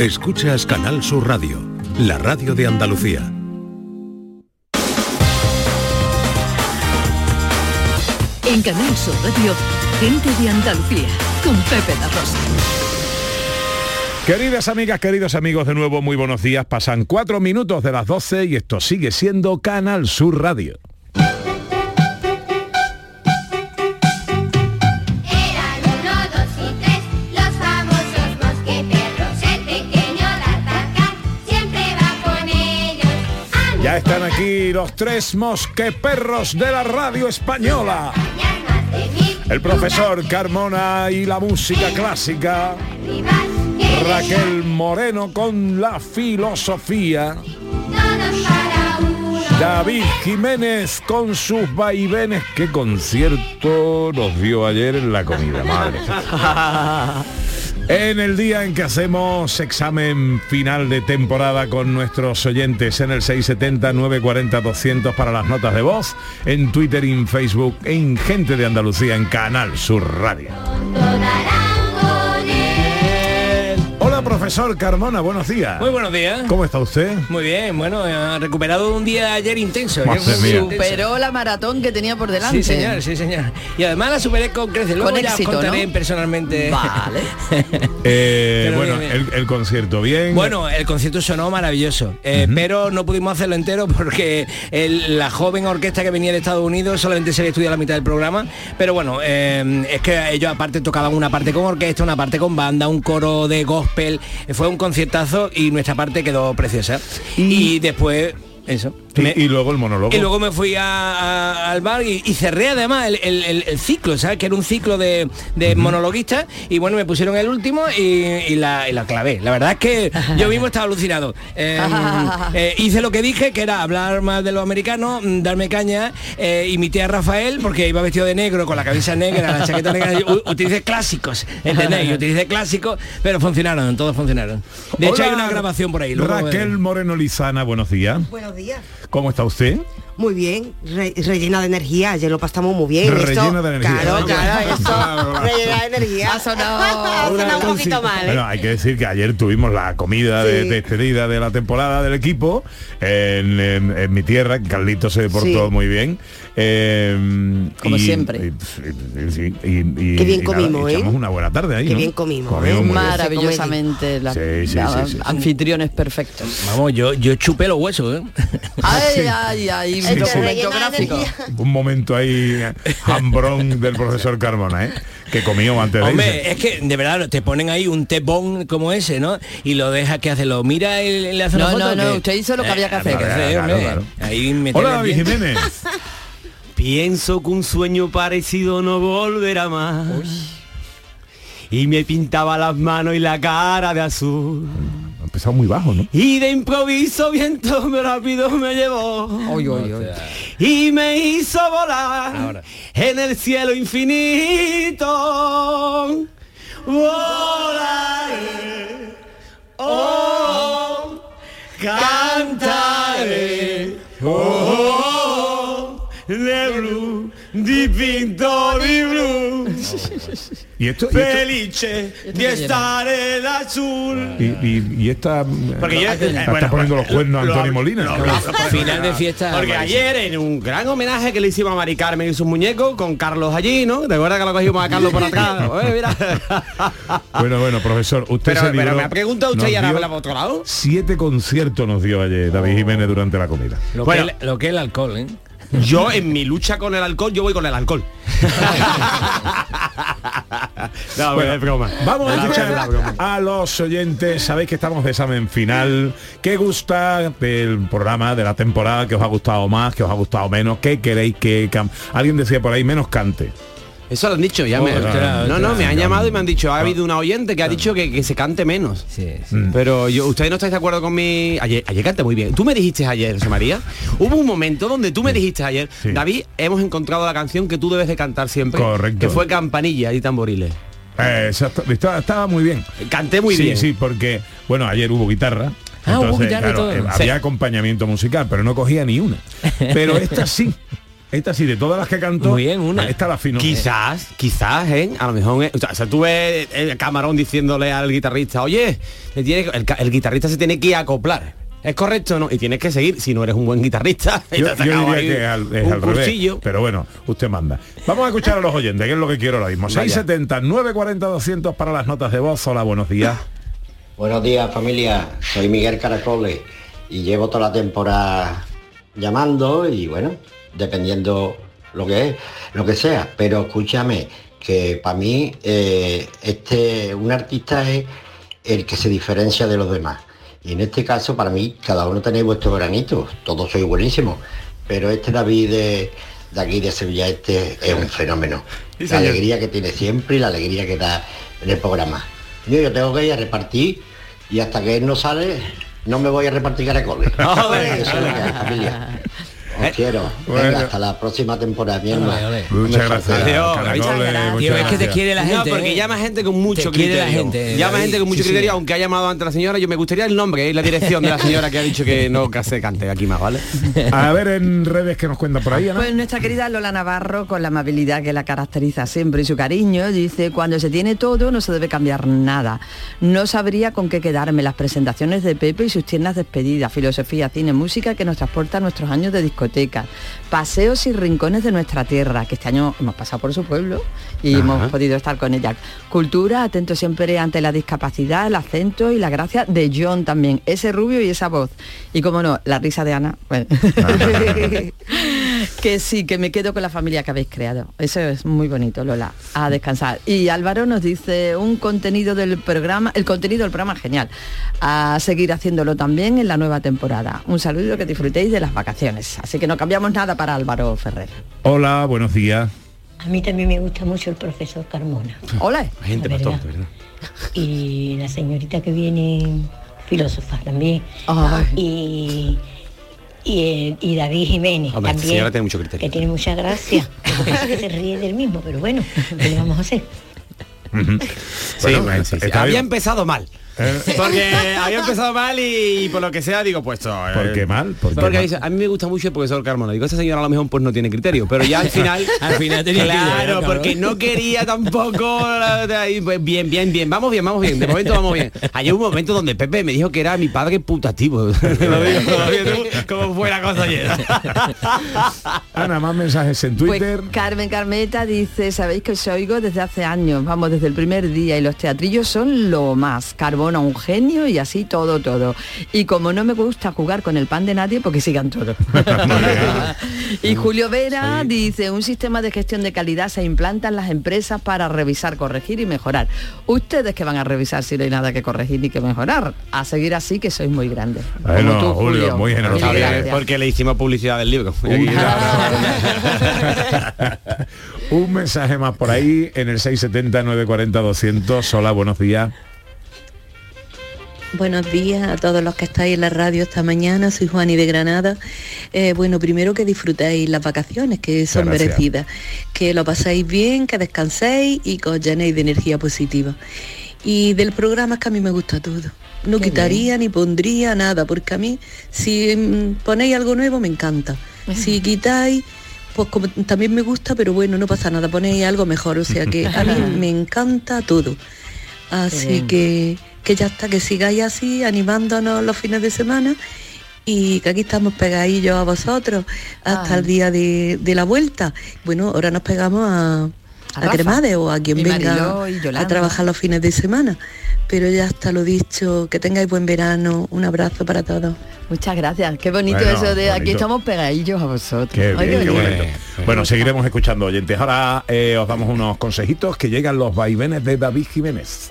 Escuchas Canal Sur Radio, la radio de Andalucía. En Canal Sur Radio, gente de Andalucía, con Pepe La Rosa. Queridas amigas, queridos amigos, de nuevo muy buenos días. Pasan cuatro minutos de las 12 y esto sigue siendo Canal Sur Radio. Aquí los tres mosqueperros de la radio española. El profesor Carmona y la música clásica. Raquel Moreno con la filosofía. David Jiménez con sus vaivenes. ¿Qué concierto nos dio ayer en la comida, madre? En el día en que hacemos examen final de temporada con nuestros oyentes en el 670 940 200 para las notas de voz, en Twitter en Facebook, en Gente de Andalucía en Canal Sur Radio. Profesor Carmona, buenos días. Muy buenos días. ¿Cómo está usted? Muy bien, bueno, ha recuperado un día ayer intenso. Ayer fue mía. intenso. Superó la maratón que tenía por delante. Sí, señor, sí, señor. Y además la superé con creces. Luego Con ya os éxito, contaré ¿no? personalmente. Vale. Eh, bueno, bien, el, bien. el concierto bien. Bueno, el concierto sonó maravilloso, eh, pero no pudimos hacerlo entero porque el- la joven orquesta que venía de Estados Unidos solamente se había estudiado la mitad del programa. Pero bueno, eh, es que ellos aparte tocaban una parte con orquesta, una parte con banda, un coro de gospel. Fue un conciertazo y nuestra parte quedó preciosa. Y, después, eso. Y, me- y luego el monólogo. Y luego me fui a- a- al bar y, y cerré además el, el- el- el ciclo, ¿sabes? Que era un ciclo de, de monologuistas y bueno, me pusieron el último y, y la, y la clavé. La verdad es que yo mismo estaba alucinado. Eh, eh, hice lo que dije, que era hablar más de los americanos, mm, darme caña, eh, imité a Rafael porque iba vestido de negro, con la camisa negra, la chaqueta negra, u- utilicé clásicos, ¿entendéis? Utilicé clásicos, pero funcionaron, todos funcionaron. De hecho hay una grabación por ahí. luego, Raquel Moreno Lizana, buenos días. Buenos días. ¿Cómo está usted? Muy bien, re- rellena de energía, ayer lo pasamos muy bien. Rellena esto- de energía. Claro, claro, eso, rellena de energía. Ha sonado Ha sonado un poquito mal, ¿eh? Bueno, hay que decir que ayer tuvimos la comida de Sí. despedida de la temporada del equipo en, en- en mi tierra, Carlito se portó Sí. muy bien. Eh, Como siempre. Y, y- sí, y- y- Qué bien y nada, comimos, ¿eh? echamos una buena tarde ahí. Qué ¿no? bien comimos, Comimos ¿eh? muy bien. Maravillosamente la, Sí, sí, la- sí, sí. anfitriones perfectos. Vamos, yo, yo chupé los huesos, ¿eh? Ay, ay, ay, Documento gráfico. energía. Un momento ahí hambrón del profesor Carmona, ¿eh? Que comió antes de irse. Hombre, es que de verdad te ponen ahí un tepón como ese, ¿no? Y lo deja que hace, lo mira y le hace No, foto. no, ¿o no, usted hizo lo que había que hacer. había que hacer, Claro, hombre. claro. Ahí meterle Hola, David. Jiménez. Pienso que un sueño parecido no volverá más. Y me pintaba las manos y la cara de azul. Ha empezado muy bajo, ¿no? Y de improviso viento me rápido me llevó. Oy, oy, oy. Y me hizo volar Ahora. en el cielo infinito. Volaré. Oh, cantaré. Oh, de blue, dipinto di blu. Y esto, y esto- Felice di stare lassù. y, y- y esta Porque yo- está, eh, está bueno, poniendo los cuernos a Antonio Molina. lo- Claro. lo- Final de fiesta. Porque ayer en un gran homenaje que le hicimos a Mari Carmen y sus muñecos con Carlos allí, ¿no? ¿Te acuerdas que lo cogimos a Carlos por atrás? Oye, mira. Bueno, bueno, profesor, usted Pero, se pero libró- me ha preguntado usted y ahora me la otro lado. Siete conciertos nos dio ayer David Jiménez durante la comida. Lo, Bueno. que es, lo que es el alcohol, ¿eh? Yo en mi lucha con el alcohol, yo voy con el alcohol. no, bueno, es broma. Vamos a Es escuchar la broma. a los oyentes. Sabéis que estamos de examen final. ¿Qué gusta del programa, de la temporada? ¿Que os ha gustado más? ¿Que os ha gustado menos? ¿Qué queréis que Alguien decía por ahí, menos cante. Eso lo han dicho, ya me... Ostras, No, no, me han llamado y me han dicho, ha habido una oyente que ha dicho que, que se cante menos. Sí, sí. Mm. Pero yo, ustedes no estáis de acuerdo con mi. Ayer, ayer canté muy bien. Tú me dijiste ayer, José María. Hubo un momento donde tú me dijiste ayer, Sí. David, hemos encontrado la canción que tú debes de cantar siempre. Correcto. Que fue Campanilla y tamboriles. Eh, exacto, estaba, estaba muy bien. Canté muy sí, bien. Sí, porque, bueno, ayer hubo guitarra. Ah, hubo guitarra y todo. eh, Sí. había acompañamiento musical, pero no cogía ni una. Pero esta sí. Esta sí, de todas las que cantó, Muy bien, una. esta la afinó. Quizás, quizás, ¿eh? A lo mejor, eh, o sea, tú ves el camarón diciéndole al guitarrista, oye, le tiene que- el, guitarrista se tiene que acoplar. ¿Es correcto o no? Y tienes que seguir si no eres un buen guitarrista. Yo, te diría ahí que es al, es un al revés, pero bueno, usted manda. Vamos a escuchar a los oyentes, que es lo que quiero ahora mismo. Vaya. 670 940 200 para las notas de voz. Hola, buenos días. Buenos días familia, soy Miguel Caracoles y llevo toda la temporada llamando y bueno, dependiendo lo que es, lo que sea, pero escúchame, que para mí eh, este un artista es el que se diferencia de los demás. Y en este caso para mí cada uno tenéis vuestro granito, todos sois buenísimos, pero este David de, de aquí de Sevilla este es un fenómeno. Sí, la alegría que tiene siempre y la alegría que da en el programa. Yo, yo tengo que ir a repartir y hasta que él no sale no me voy a repartir caracoles. Eso es lo que hay, familia. Os quiero. Venga, hasta la próxima temporada, mi hermano. Muchas gracias. Adiós. Caracoles, Muchas muchas Tío, es que te gracias. quiere la gente. No, porque ¿eh? llama gente con mucho Te quiere criterio. la gente, llama gente con mucho Sí, criterio, sí. aunque ha llamado ante la señora, yo me gustaría el nombre y la dirección de la señora que ha dicho que no que se cante aquí más, ¿vale? A ver en redes que nos cuenta por ahí. Pues nuestra querida Lola Navarro, con la amabilidad que la caracteriza siempre y su cariño, dice, cuando se tiene todo no se debe cambiar nada. No sabría con qué quedarme las presentaciones de Pepe y sus tiernas despedidas, filosofía, cine, música que nos transporta a nuestros años de discoteca, paseos y rincones de nuestra tierra, que este año hemos pasado por su pueblo y Ajá. hemos podido estar con ella. Cultura, atento siempre ante la discapacidad, el acento y la gracia de John también, ese rubio y esa voz. Y como no, la risa de Ana. bueno. que sí, que me quedo con la familia que habéis creado. Eso es muy bonito, Lola. A descansar. Y Álvaro nos dice un contenido del programa, el contenido del programa genial. A seguir haciéndolo también en la nueva temporada. Un saludo que disfrutéis de las vacaciones. Así que no cambiamos nada para Álvaro Ferrer. Hola, buenos días. A mí también me gusta mucho el profesor Carmona. Hola. Hay gente La verdad. ¿verdad? Y la señorita que viene, filósofa también. Ay. Y, y, eh, y David Jiménez Hombre, esta también. señora tiene mucho criterio. Que tiene mucha gracia. Que se ríe del mismo, pero bueno, ¿qué le vamos a hacer? Bueno, Sí, sí, Había bien. empezado mal. Eh. Porque había empezado mal y, por lo que sea digo puesto. eh, ¿Por qué mal? ¿Por qué porque mal? dice, a mí me gusta mucho el profesor Carmona. Digo, esta señora a lo mejor pues no tiene criterio, pero ya al final. Al final tenía Claro, criterio, porque no quería tampoco. pues, Bien, bien, bien. Vamos bien, vamos bien. De momento vamos bien. Hay un momento donde Pepe me dijo que era mi padre putativo. Como fue la cosa ayer. Ana, más mensajes en Pues Twitter. Carmen Carmeta dice, sabéis que os oigo desde hace años, vamos, desde el primer día y los teatrillos son lo más. Carbona un genio y así todo, todo. Y como no me gusta jugar con el pan de nadie, porque sigan todos. y Julio Vera dice, un sistema de gestión de calidad se implanta en las empresas para revisar, corregir y mejorar. Ustedes que van a revisar si no hay nada que corregir ni que mejorar. A seguir así que sois muy grandes. Bueno, Julio, muy generoso. Porque le hicimos publicidad del libro. Un mensaje más por ahí en el 670 940 200. Hola, buenos días. Buenos días a todos los que estáis en la radio esta mañana. Soy Juani de Granada. Eh, bueno, primero que disfrutéis las vacaciones, que son Gracias. merecidas. Que lo paséis bien, que descanséis y que os llenéis de energía positiva. Y del programa es que a mí me gusta todo. No Qué quitaría ni pondría nada, porque a mí si mm, ponéis algo nuevo me encanta. Si quitáis, pues como también me gusta, pero bueno, no pasa nada, ponéis algo mejor. O sea que a mí me encanta todo. Así que, que ya está, que sigáis así, animándonos los fines de semana y que aquí estamos pegadillos a vosotros hasta Ah. el día de, de la vuelta. Bueno, ahora nos pegamos a, A a. Cremades o a quien Y venga a trabajar los fines de semana. Pero ya está lo dicho, que tengáis buen verano, un abrazo para todos. Muchas gracias, qué bonito Bueno, eso de aquí estamos pegadillos a vosotros. Qué Ay, bien, qué bonito. bonito. Bueno, seguiremos escuchando oyentes. Ahora eh, os damos unos consejitos que llegan los vaivenes de David Jiménez.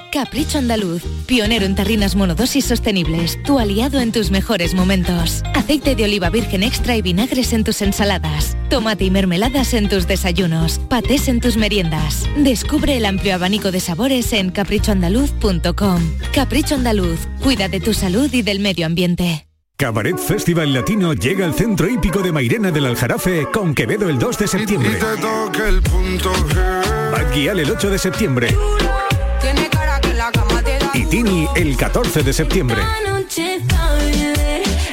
Capricho Andaluz, pionero en tarrinas monodosis sostenibles, tu aliado en tus mejores momentos. Aceite de oliva virgen extra y vinagres en tus ensaladas, tomate y mermeladas en tus desayunos, patés en tus meriendas. Descubre el amplio abanico de sabores en caprichoandaluz.com. Capricho Andaluz, cuida de tu salud y del medio ambiente. Cabaret Festival Latino llega al centro hípico de Mairena del Aljarafe con Quevedo el 2 de septiembre. Bad Gyal el 8 de septiembre. Y Tini el 14 de septiembre.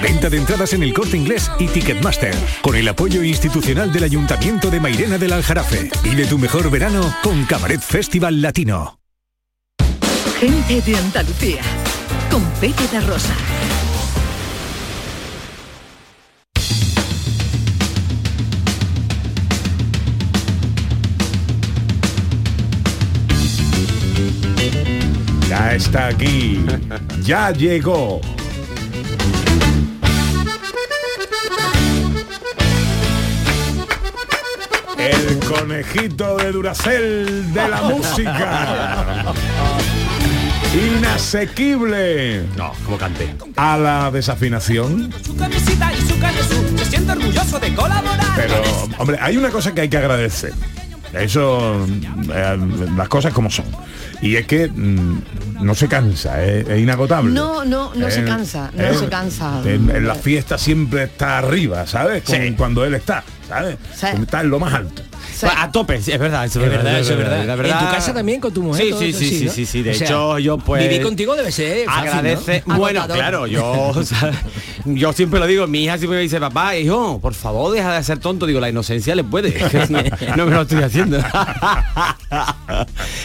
Venta de entradas en el corte inglés y Ticketmaster, con el apoyo institucional del Ayuntamiento de Mairena del Aljarafe. Vive tu mejor verano con Cabaret Festival Latino. Gente de Andalucía, con Pepe da Rosa. Ya está aquí. Ya llegó. El conejito de Duracel de la música. Inasequible. No, como canté. A la desafinación. Su camisita y su canesú, se siente orgulloso de colaborar. Pero, hombre, hay una cosa que hay que agradecer. Eso, eh, las cosas como son. Y es que mm, no se cansa, es, es inagotable. No, no, no se Eh, cansa, no eh, se cansa. En, en la fiesta siempre está arriba, ¿sabes? Con- Sí. Cuando él está, ¿sabes? Está en lo más alto. A tope, es verdad, Es verdad, es verdad. la En tu casa también con tu mujer. Sí, sí, eso, sí, sí, ¿no? sí, sí. De O sea, hecho, yo pues. Vivir contigo debe ser fácil, agradece. ¿no? Bueno, claro, yo, o sea, yo siempre lo digo, mi hija siempre me dice, papá, hijo, por favor, deja de ser tonto. Digo, la inocencia le puede. no me lo estoy haciendo.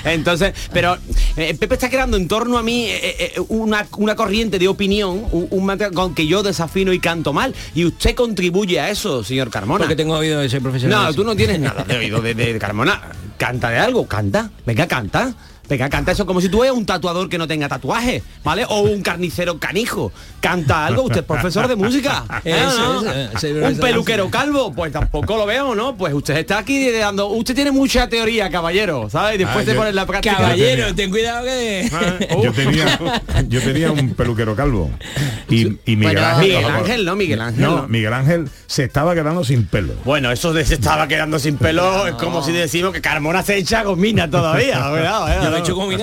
Entonces, pero eh, Pepe está creando en torno a mí eh, eh, una, una corriente de opinión, un, un material con que yo desafino y canto mal. Y usted contribuye a eso, señor Carmona. Porque tengo oído de ser profesional. No, tú no tienes nada de oído de, de Carmona. Canta de algo, canta. Venga, canta. Venga, canta eso como si tú eres un tatuador que no tenga tatuaje, ¿vale? O un carnicero canijo. Canta algo, usted es profesor de música. ¿eh, Eso, no? eso, eso, un peluquero calvo, pues tampoco lo veo, ¿no? Pues usted está aquí dando. Usted tiene mucha teoría, caballero, ¿sabes? Y después Ah, se yo- pone en la práctica. Caballero, ten cuidado que... Yo tenía, yo tenía un peluquero calvo. Y, y Miguel Bueno, Ángel. Miguel Ángel, ¿no? Miguel Ángel, No, ¿no? Miguel Ángel se estaba quedando sin pelo. Bueno, eso de se estaba quedando sin pelo es como si decimos que Carmona se echa gomina todavía. eh. Hecho como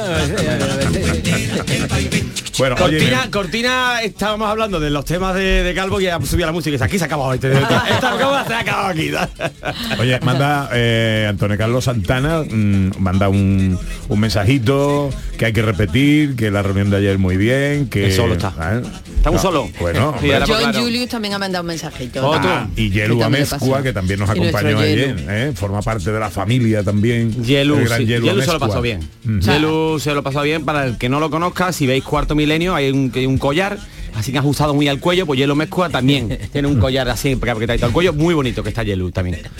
Bueno, oye, Cortina, Cortina, estábamos hablando de los temas de, de Calvo y ya subía la música y aquí se ha acabado este. Se ha acabado aquí. Oye, manda eh, Antonio Carlos Santana, mm, manda un, un mensajito que hay que repetir, que la reunión de ayer muy bien, que... El solo está. ¿eh? Está un No, solo. Bueno, Sí, John pues, claro. Julius también ha mandado un mensajito. Otro. Ah, y Yelu Amezcua, que también nos acompañó ayer, ¿eh? forma parte de la familia también. Yelu, el gran sí, Yelu Yelu se lo pasó bien. Mm. Yelu se lo pasó bien. Para el que no lo conozca, si veis Cuarto Milenio un, hay un collar así que ajustado muy al cuello, pues Hielo Mezcua también tiene un collar así apretadito al cuello, muy bonito que está Hielo también.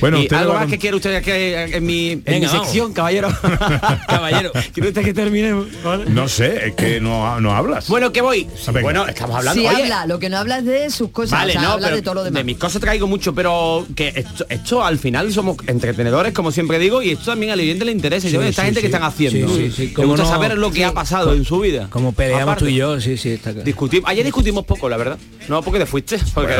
Bueno, y algo más que quiere usted que en mi, en Venga, mi vamos. sección, caballero. Caballero. ¿Quiere usted que terminemos? ¿Vale? No sé, es que no, no hablas. Bueno, que voy. Venga. Bueno, estamos hablando. Si oye, habla, lo que no habla es de sus cosas, Vale, o sea, no, habla pero de todo lo demás. mis cosas traigo mucho, pero que esto, esto al final somos entretenedores, como siempre digo, y esto también al oyente le interesa. Sí, Yo, esta sí, gente que sí. están haciendo. Sí, sí, sí. Gusta no- saber lo que ha pasado en su vida. Como peleamos Aparte. tú y yo, sí, sí, está claro. Discutimos, ayer discutimos poco, la verdad. No, porque te fuiste. Porque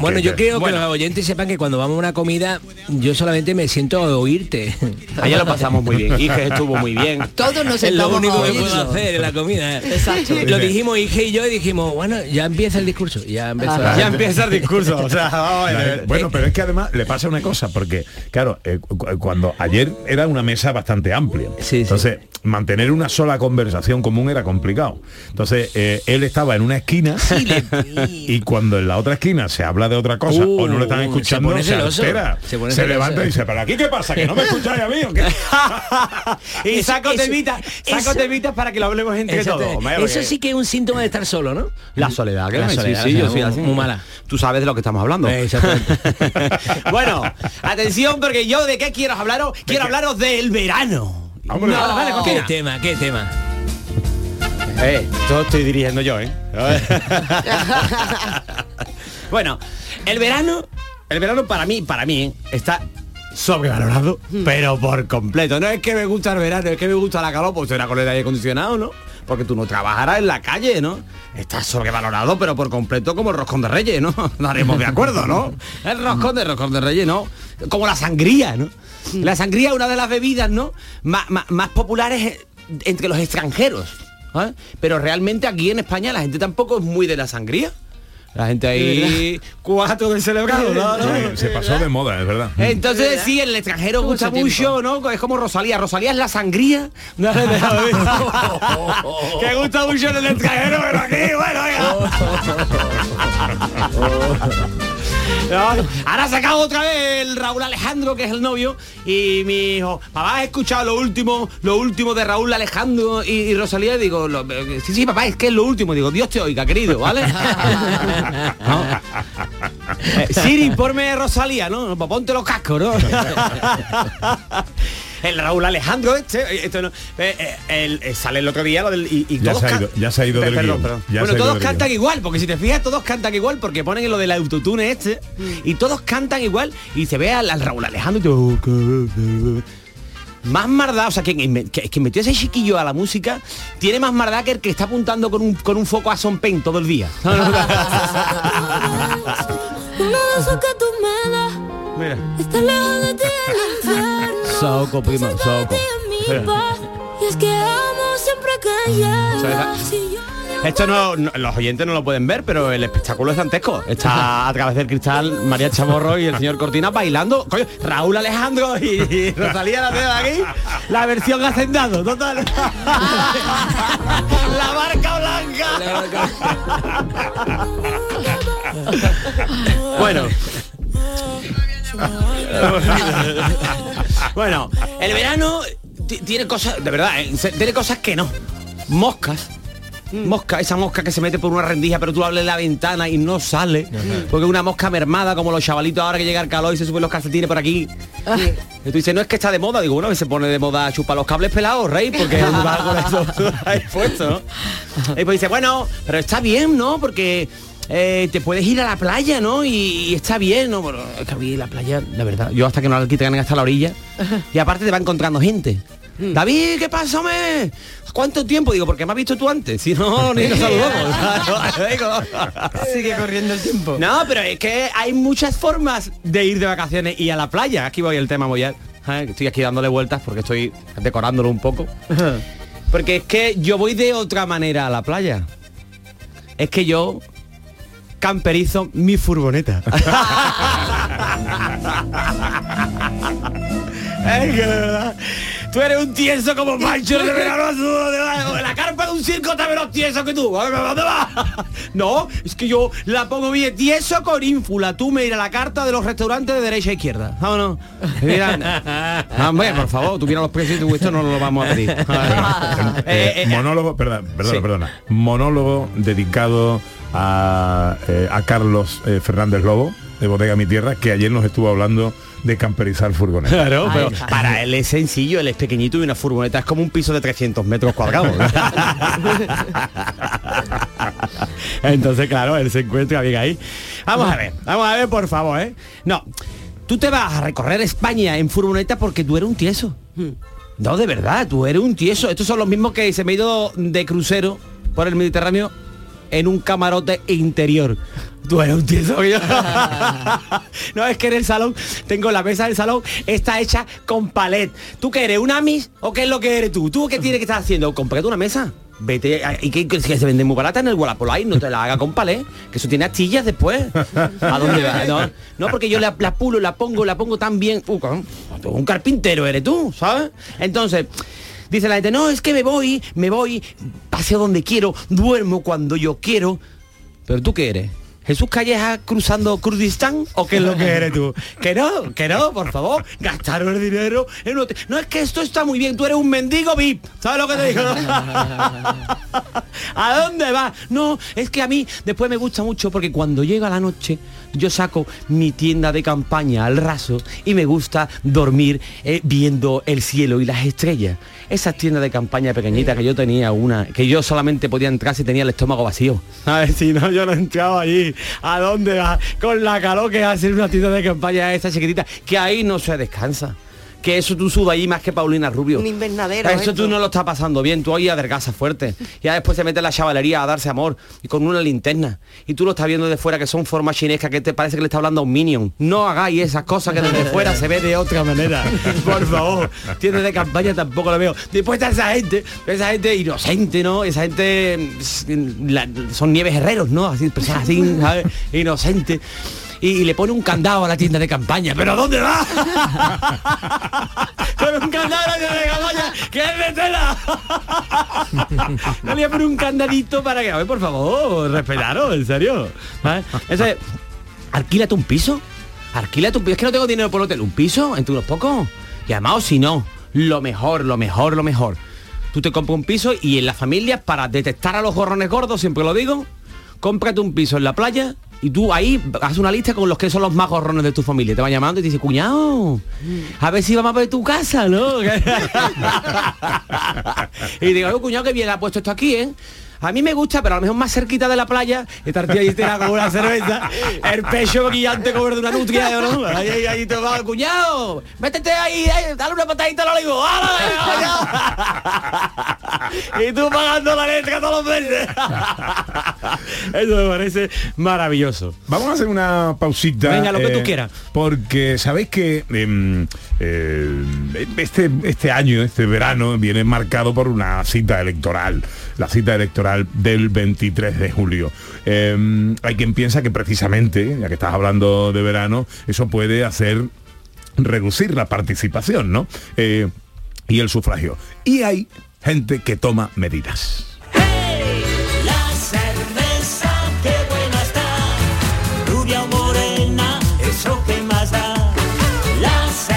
Bueno, te yo Bueno. que los oyentes sepan que cuando vamos a una comida, yo solamente me siento a oírte. Ayer lo pasamos muy bien. Ige estuvo muy bien. Todos nos Es lo único que puedo hacer en la comida. Exacto. Lo dijimos Ige y yo y dijimos, bueno, ya empieza el discurso. Ya empezó. Ah. Ya empieza el discurso. O sea, vamos a La ver. gente- bueno, pero es que además le pasa una cosa, porque, claro, eh, cu- cu- cuando ayer era una mesa bastante amplia, Sí, sí. entonces mantener una sola conversación común era complicado. Entonces, eh, él estaba en una esquina y cuando en la otra esquina se habla de otra cosa Uh, o no lo están se escuchando, se, celoso. altera, Se se, levanta y dice, ¿pero aquí qué pasa? ¿Que no me escucháis a mí o qué?". y saco Eso- temitas, saco temitas para que lo hablemos entre todos. hombre, Eso sí que es un síntoma de estar solo, ¿no? La soledad, que La soledad, sí, la yo soledad, soy muy- así. muy mala. Tú sabes de lo que estamos hablando. Eh, exactamente. bueno, atención, porque yo de qué quiero hablaros, quiero hablaros del verano. Hombre. No, vale, ¿Qué tema? ¿Qué tema? Eh, todo estoy dirigiendo yo, ¿eh? bueno, el verano, el verano para mí, para mí, ¿eh? está sobrevalorado, pero por completo. No es que me gusta el verano, es que me gusta la calor, pues será con el aire acondicionado, ¿no? Porque tú no trabajarás en la calle, ¿no? Está sobrevalorado, pero por completo como el roscón de reyes, ¿no? No haremos de acuerdo, ¿no? El roscón de roscón de reyes, ¿no? Como la sangría, ¿no? La sangría es una de las bebidas, ¿no? Má- má- más populares entre los extranjeros. ¿Eh? Pero realmente aquí en España la gente tampoco es muy de la sangría. La gente ahí cuatro del celebrado. Sí, se pasó de moda, es verdad. Entonces sí, en el extranjero gusta mucho, ¿no? Es como Rosalía. Rosalía es la sangría. No, no, no, no. que gusta mucho en el extranjero, pero aquí, bueno, Ahora ha sacado otra vez el Raúl Alejandro, que es el novio, y mi hijo, papá, he escuchado lo último, lo último de Raúl Alejandro y, Rosalía, y digo, lo- eh, sí, sí, papá, es que es lo último, digo, Dios te oiga, querido, ¿vale? ¿No? Eh, Siri, ponme Rosalía, ¿no? Ponte los cascos, ¿no? el Raúl Alejandro este, eh, esto no, eh, eh, el- eh, sale el otro día lo del y, y Ya todos se ha ido- ya se ha ido del Perdón, guion. perdón. Ya se bueno ha ido todos del cantan guion. igual porque si te fijas todos cantan igual porque ponen lo del autotune este y todos cantan igual y se ve al, al Raúl Alejandro y todo, más mardad, o sea, que, que, que metió ese chiquillo a la música, tiene más mardad que el que está apuntando con un, con un foco a Son Pen todo el día. Mira. de es que amo siempre que Esto no, no- los oyentes no lo pueden ver, pero el espectáculo es dantesco. Está a través del cristal María Chamorro y el señor Cortina bailando. Coño, Raúl Alejandro y, y Rosalía la tengo aquí. La versión hacendado, total. la barca blanca. bueno. bueno, el verano ti- tiene cosas, de verdad, eh, tiene cosas que no. Moscas. Mosca, esa mosca que se mete por una rendija, pero tú abres la ventana y no sale. Porque es una mosca mermada, como los chavalitos ahora que llega el calor y se suben los calcetines por aquí. Y tú dices, no es que está de moda. Digo, bueno, se pone de moda chupar los cables pelados, rey, porque va con eso ahí puesto, ¿no? Y pues dice, bueno, pero está bien, ¿no? Porque eh, te puedes ir a la playa, ¿no? Y, y está bien, ¿no? Bueno, es que a mí la playa, la verdad, yo hasta que no la quiten hasta la orilla. Y aparte te va encontrando gente. David, ¿qué pasa, hombre? ¿Cuánto tiempo? Digo, porque me has visto tú antes. Si no, ni nos saludamos. Sigue corriendo el tiempo. no, pero es que hay muchas formas de ir de vacaciones y a la playa. Aquí voy el tema Moyar. ¿eh? Estoy aquí dándole vueltas porque estoy decorándolo un poco. Porque es que yo voy de otra manera a la playa. Es que yo camperizo mi furgoneta. es que de verdad. Tú eres un tieso como Pancho de verano azul, de la de un un circo está menos tieso que tú. ¿A ¿Dónde vas? No, es que yo la pongo bien tieso con ínfula. Tú me irás a la carta de los restaurantes de derecha a izquierda. Vámonos. Mira, hombre, por favor, tú miras los precios y tú, esto no lo vamos a pedir. Eh, monólogo, perdón, perdona, sí. perdona. Monólogo dedicado a, eh, a Carlos eh, Fernández Lobo, de Bodega Mi Tierra, que ayer nos estuvo hablando de camperizar furgoneta. Claro, pero para él es sencillo, él es pequeñito y una furgoneta es como un piso de 300 metros cuadrados. Entonces, claro, él se encuentra bien ahí. Vamos a ver, vamos a ver, por favor, ¿eh? No, tú te vas a recorrer España en furgoneta porque tú eres un tieso. No, de verdad, tú eres un tieso. Estos son los mismos que se me ha ido de crucero por el Mediterráneo en un camarote interior. Tú eres un tieso. no, es que en el salón, tengo la mesa del salón, está hecha con palet. ¿Tú qué eres? ¿Un amis? ¿O qué es lo que eres tú? ¿Tú qué tienes que estar haciendo? Comprate una mesa. Vete, y que, que se vende muy barata en el Wallapolay, no te la haga con palé, que eso tiene astillas después. ¿A dónde va? No, porque yo la, pulo, la pongo, la pongo tan bien. Uh, un carpintero eres tú, ¿sabes? Entonces, dice la gente, no, es que me voy, me voy, paseo donde quiero, duermo cuando yo quiero. Pero tú qué eres? ¿Jesús Calleja cruzando Kurdistán o qué es lo que eres tú? Que no, que no, por favor, gastaron el dinero en un hotel. No es que esto está muy bien, tú eres un mendigo VIP, ¿sabes lo que te digo? ¿A dónde vas? No, es que a mí después me gusta mucho porque cuando llega la noche yo saco mi tienda de campaña al raso y me gusta dormir eh, viendo el cielo y las estrellas. Esas tiendas de campaña pequeñitas que yo tenía una, que yo solamente podía entrar si tenía el estómago vacío. A ver, si no, yo no entraba allí. ¿A dónde vas? Con la calor que hace una tienda de campaña esa chiquitita, que ahí no se descansa. Que eso tú sudas allí más que Paulina Rubio. Un invernadero. Eso esto. tú no lo estás pasando bien, tú ahí adelgazas fuerte. Ya después se mete la chavalería a darse amor y con una linterna. Y tú lo estás viendo de fuera que son formas chinescas que te parece que le está hablando a un minion. No hagáis esas cosas que desde fuera se ve de otra manera. Por favor. Tiendas de campaña tampoco lo veo. Después está esa gente, esa gente inocente, ¿no? Esa gente mm, la- son nieves herreros, ¿no? Así, personas así, ¿sabes? Inocente. Y, y le pone un candado a la tienda de campaña. ¿Pero a dónde va? Con un candado a la tienda de campaña, que es de tela. No le voy a poner un candadito para que, a ver, por favor, respetaros, en serio. ¿Vale? Ese, alquílate un piso. Alquílate un piso. Es que no tengo dinero por hotel. Un piso entre unos pocos. Y además, o si no, lo mejor, lo mejor, lo mejor. Tú te compras un piso y en las familias, para detectar a los gorrones gordos, siempre lo digo, cómprate un piso en la playa y tú ahí haces una lista con los que son los más gorrones de tu familia. Te va llamando y te dice, cuñado, a ver si vamos a ver tu casa, ¿no? y digo, "Oye, cuñado, que bien ha puesto esto aquí, ¿eh? A mí me gusta, pero a lo mejor más cerquita de la playa, estar tío ahí tira con una cerveza, el pecho brillante como el de una nutria, ¿no? Ahí, ahí, ahí te va, cuñado, métete ahí, ahí, dale una patadita al olivo, ¡Hala! y tú pagando la letra todos los meses. Eso me parece maravilloso. Vamos a hacer una pausita. Venga, lo que tú quieras. Porque sabéis que em, eh, este, este año, este verano, viene marcado por una cita electoral. La cita electoral del 23 de julio. Em, hay quien piensa que precisamente, ya que estás hablando de verano, eso puede hacer reducir la participación, ¿no? Eh, y el sufragio. Y hay gente que toma medidas.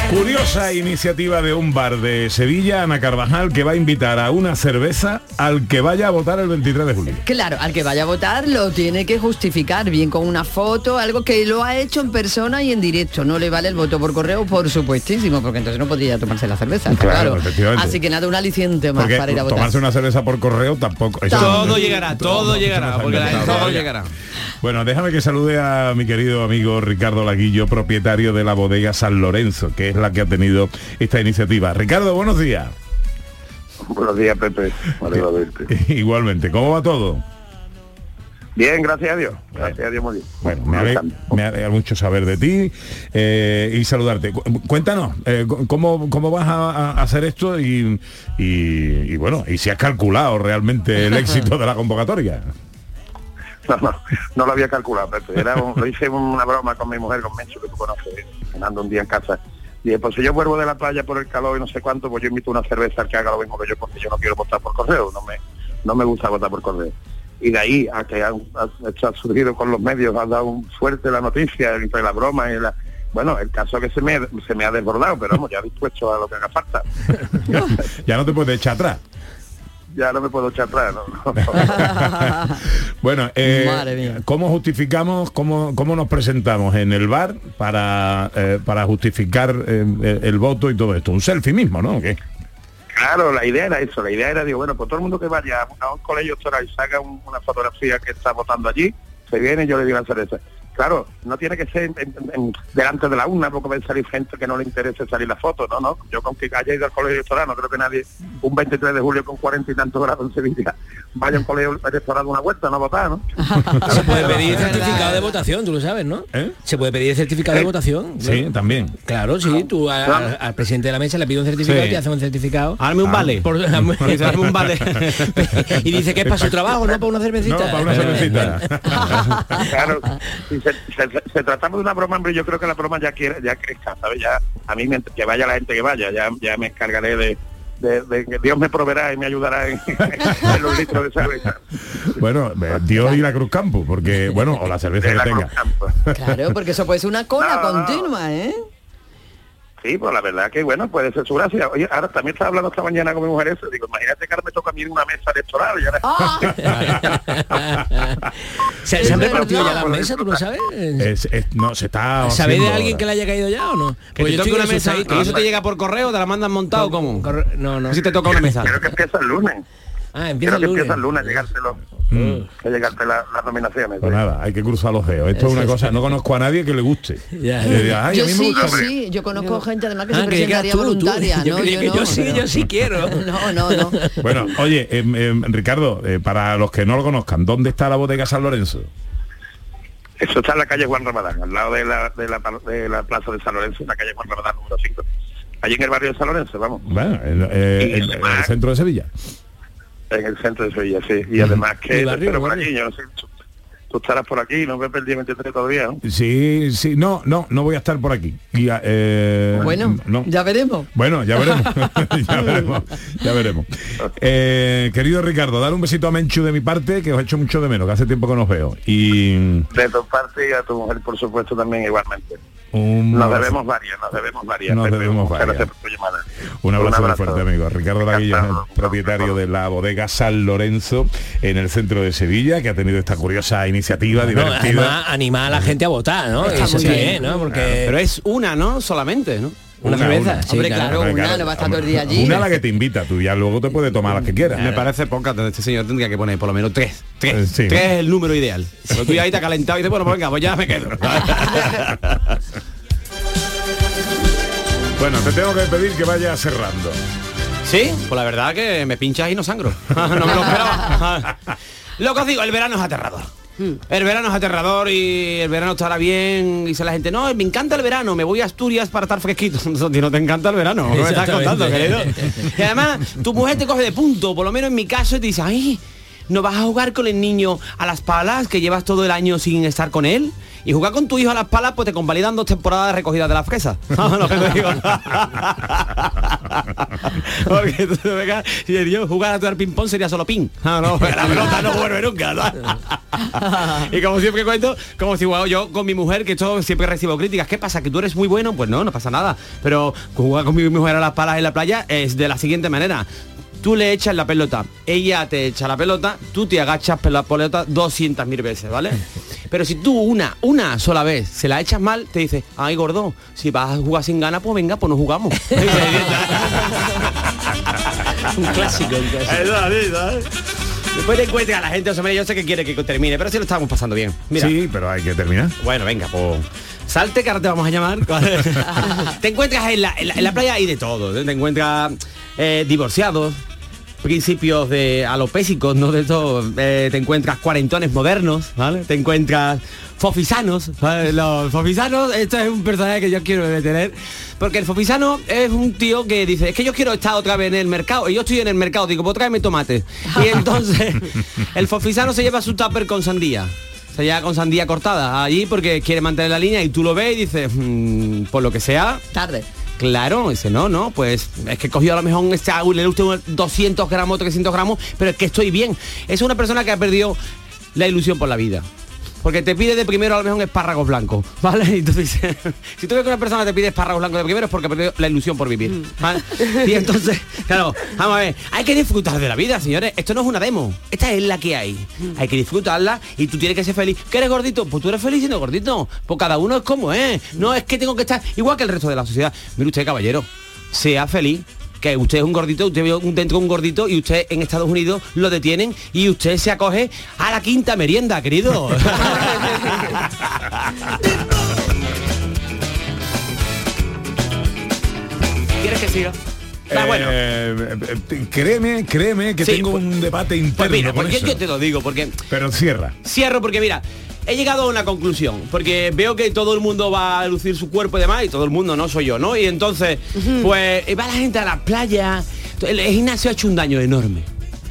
Curiosa iniciativa de un bar de Sevilla, Ana Carvajal, que va a invitar a una cerveza al que vaya a votar el 23 de julio. Claro, al que vaya a votar lo tiene que justificar bien con una foto, algo que lo ha hecho en persona y en directo. No le vale el voto por correo, por supuestísimo, porque entonces no podría tomarse la cerveza. Claro, Claro, efectivamente. Así que nada, un aliciente más Porque para ir a votar. tomarse una cerveza por correo tampoco. Todo llegará, todo llegará, porque todo llegará. Bueno, déjame que salude a mi querido amigo Ricardo Laguillo, propietario de la bodega San Lorenzo, que es la que ha tenido esta iniciativa. Ricardo, buenos días. Buenos días, Pepe. Verte. Igualmente, ¿cómo va todo? Bien, gracias a Dios. Gracias a Dios muy bien. Bueno, me alegra, me alegra mucho saber de ti eh, y saludarte. Cu- Cuéntanos, eh, ¿cómo, ¿cómo vas a, a hacer esto y, y- y bueno, y si has calculado realmente el éxito de la convocatoria? No, no, no lo había calculado, Pepe. Era un- lo hice una broma con mi mujer, con Mencho, que tú conoces, cenando un día en casa. Y dije, pues si yo vuelvo de la playa por el calor y no sé cuánto, pues yo invito una cerveza al que haga lo mismo que yo, porque yo no quiero votar por correo. No me, no me gusta votar por correo. Y de ahí a que ha surgido con los medios, ha dado un fuerte la noticia entre la broma y la... Bueno, el caso es que se me, se me ha desbordado, pero vamos, ya dispuesto a lo que haga falta. ya no te puedes echar atrás. Ya no me puedo echar atrás, ¿no? Bueno, eh, Madre mía. ¿cómo justificamos, cómo, cómo nos presentamos en el bar para, eh, para justificar eh, el, voto y todo esto? Un selfie mismo, ¿no? ¿O qué? Claro, la idea era eso, la idea era, digo, bueno, pues todo el mundo que vaya a un colegio electoral y saca un- una fotografía que está votando allí, se viene y yo le digo a hacer eso. Claro, no tiene que ser en- en- en- delante de la urna porque va a salir gente que no le interese salir la foto, no, no. Yo con que haya ido al colegio electoral, no creo que nadie, un 23 de julio con 40 y tantos grados en Sevilla, vaya a un colegio electoral una vuelta, no a votar, ¿no? Se puede pedir certificado de votación, tú lo sabes, ¿no? Se puede pedir certificado de votación. ¿no? Sí, también. Claro, sí, tú a- al presidente de la mesa le pides un certificado Sí. y te hace un certificado. Hazme un vale. Por- Dice, "Hazme un vale". y dice que es para su trabajo, no para una cervecita. No, para una cervecita. claro, si se, se- se tratamos de una broma, hombre, yo creo que la broma ya quiere, ya crezca, ¿sabes? Ya, a mí me- que vaya la gente que vaya, ya, ya me encargaré de, de- de que Dios me proveerá y me ayudará en, en los litros de cerveza. Bueno, eh, Dios y la Cruz Campo, porque, bueno, o la cerveza que tenga. Claro, porque eso puede ser una cola no. continua, ¿eh? Sí, pues la verdad que bueno, puede ser su gracia. Oye, ahora también estaba hablando esta mañana con mi mujer eso, digo, imagínate que ahora me toca a mí en una mesa electoral y ahora... ¿Se, se han repartido ya las mesas, tú lo sabes? Es- es- no, se está ¿Sabéis de alguien ahora. que le haya caído ya o no? Que Pues te yo toque estoy una mesa y eso te llega por correo, te la mandan montado cómo? No, no. Si te toca una mesa. Creo que empieza el lunes. Ah, empieza Creo que el lunes. empieza el lunes a llegártelo, Mm. a llegarte la- las nominaciones. Pues nada, hay que cruzar los dedos. Esto es una cosa, no conozco a nadie que le guste. Ya. Que diga, "Ay, a yo sí, yo gusta". sí, yo conozco gente además que Ah, se que presentaría tú, tú. voluntaria, Yo ¿no? creía que yo no, sí, pero- yo sí quiero. No, no, no. Bueno, oye, em, em, Ricardo, eh, para los que no lo conozcan, ¿dónde está la bodega San Lorenzo? Eso está en la calle Juan Ramadán, al lado de la, de la, de la plaza de San Lorenzo, en la calle Juan Ramadán número 5. Allí en el barrio de San Lorenzo, vamos. Bueno, en, eh, Y en- en el centro de Sevilla. En el centro de Sevilla, sí. Y además que Mi te barrio, espero por barrio. aquí, yo no sé, tú, tú estarás por aquí, no me perdí el 23 todavía, ¿no? Sí, sí, no, no, no voy a estar por aquí. Y, eh, Bueno, no. ya veremos. Bueno, ya veremos, ya veremos, ya veremos. Eh, querido Ricardo, dar un besito a Menchu de mi parte, que os echo mucho de menos, que hace tiempo que nos veo. Y De tu parte y a tu mujer, por supuesto, también igualmente. Un Nos debemos varias, nos debemos varias. Nos debemos varias. gracias por tu llamada. Un abrazo, muy abrazo. fuerte, amigo. Ricardo Laguillo es el propietario de la bodega San Lorenzo en el centro de Sevilla, que ha tenido esta curiosa iniciativa No, divertida. además, animar a la gente a votar, ¿no? Está Eso muy bien. bien, ¿no? Porque Pero es una, ¿no? Solamente, ¿no? Una cerveza, sí, Hombre, claro. claro. una, no va a estar todo el día allí. Una la que te invita, tú ya luego te puedes tomar las que quieras. Me parece poca, este señor tendría que poner por lo menos tres. Tres, Sí. tres es el número ideal. Porque tú ya ahí te has calentado y dices, bueno, pues venga, pues ya me quedo. Bueno, te tengo que pedir que vayas cerrando. ¿Sí? Pues la verdad que me pinchas y no sangro. no me lo esperaba. Lo que os digo, el verano es aterrador. El verano es aterrador y el verano estará bien. Y dice la gente, no, me encanta el verano, me voy a Asturias para estar fresquito. No te encanta el verano, no me estás contando, querido. Y además, tu mujer te coge de punto, por lo menos en mi caso, y te dice, ay, ¿no vas a jugar con el niño a las palas que llevas todo el año sin estar con él? Y jugar con tu hijo a las palas, pues te convalidan dos temporadas de recogida de las fresas. Porque tú te vengas y el Dios, jugar a tu ping-pong sería solo ping. Ah, no, la pelota no vuelve nunca. ¿no? y como siempre cuento, como si jugado yo con mi mujer, que esto siempre recibo críticas. ¿Qué pasa? ¿Que tú eres muy bueno? Pues no, no pasa nada. Pero jugar con mi mujer a las palas en la playa es de la siguiente manera. Tú le echas la pelota, ella te echa la pelota, tú te agachas por la pelota 200 mil veces, ¿vale? Pero si tú una, una sola vez se la echas mal, te dice, ay gordo, si vas a jugar sin ganas, pues venga, pues no jugamos. un clásico, un clásico. ¿sabes? Después te encuentras a la gente, yo sé que quiere que termine, pero sí lo estamos pasando bien. Mira. Sí, pero hay que terminar. Bueno, venga, pues. Salte que ahora te vamos a llamar. te encuentras en la, en la- en la playa y de todo. ¿eh? Te encuentras eh, divorciados, principios de alopésicos, ¿no? De todo. Eh, te encuentras cuarentones modernos, ¿vale? Te encuentras fofisanos. ¿vale? Los fofisanos, esto es un personaje que yo quiero detener. Porque el fofisano es un tío que dice, es que yo quiero estar otra vez en el mercado. Y yo estoy en el mercado, digo, pues tráeme tomate. Y entonces, el fofisano se lleva su tupper con sandía. Se lleva con sandía cortada allí porque quiere mantener la línea y tú lo ves y dices, "Mm, por lo que sea, Tarde. Claro, dice, no, no, pues es que he cogido a lo mejor un esta- le gusta unos 200 gramos, 300 gramos, pero es que estoy bien. Es una persona que ha perdido la ilusión por la vida. Porque te pide de primero a lo mejor un espárragos blancos, ¿vale? Y entonces, si tú ves que una persona te pide espárragos blancos de primero es porque ha perdido la ilusión por vivir, ¿vale? Y entonces, claro, vamos a ver, hay que disfrutar de la vida, señores. Esto no es una demo, esta es la que hay. Hay que disfrutarla y tú tienes que ser feliz. ¿Que eres gordito? Pues tú eres feliz siendo gordito. Pues cada uno es como es. No es que tengo que estar igual que el resto de la sociedad. Mire usted, caballero, sea feliz. Que usted es un gordito, usted ve un- dentro de un gordito y usted en Estados Unidos lo detienen y usted se acoge a la quinta merienda, querido. ¿Quieres que siga? Ah, bueno. Eh, eh, créeme, créeme que Sí, tengo pues- un debate interno Pues mira, con porque eso. yo te lo digo, porque Pero cierra. Cierro porque mira, he llegado a una conclusión, porque veo que todo el mundo va a lucir su cuerpo y demás, y todo el mundo no soy yo, ¿no? Y entonces, pues va la gente a la playa, el gimnasio ha hecho un daño enorme.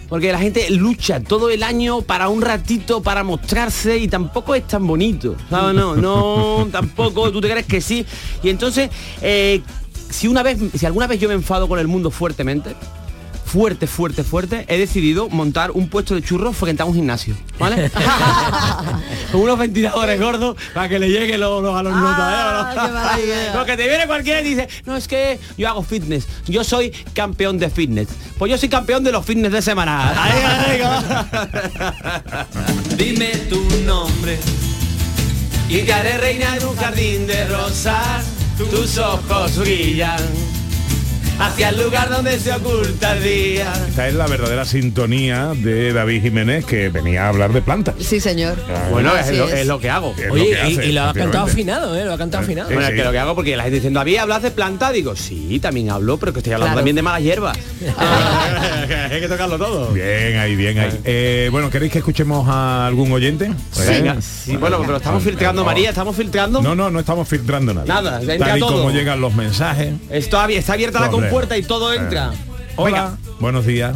Porque la gente lucha todo el año para un ratito, para mostrarse y tampoco es tan bonito. ¿sabes? No, no, tampoco, tú te crees que sí. Y entonces, eh, si una vez, si alguna vez yo me enfado con el mundo fuertemente, fuerte, fuerte, fuerte, he decidido montar un puesto de churros frente a un gimnasio, ¿vale? Con unos ventiladores gordos para que le lleguen los, los a los Ah, notas, ¿eh? Porque te viene cualquiera y dice, no, es que yo hago fitness, yo soy campeón de fitness. Pues yo soy campeón de los fitness de semana. Ahí, Dime tu nombre y te haré reina en un jardín de rosas. Tus ojos brillan hacia el lugar donde se oculta el día. Esta es la verdadera sintonía de David Jiménez que venía a hablar de plantas. Sí, señor. Bueno, es lo, es. es lo que hago. Es lo Oye, que y, hace, y lo ha cantado afinado, ¿eh? Lo ha cantado afinado. Bueno, Sí, es que sí. lo que hago porque la gente diciendo, ¿había hablas de planta? Digo, sí, también hablo, pero que estoy hablando Claro. también de malas hierbas. Hay que tocarlo todo. Bien ahí, bien ahí. Eh, bueno, ¿queréis que escuchemos a algún oyente? Venga, ¿Eh? sí, bueno, pero estamos filtrando, María, estamos filtrando. No, no, no estamos filtrando nada. Nada, Tal y todo. como llegan los mensajes. Esto abi- está abierta la Hombre. compuerta y todo entra. Hola, buenos días.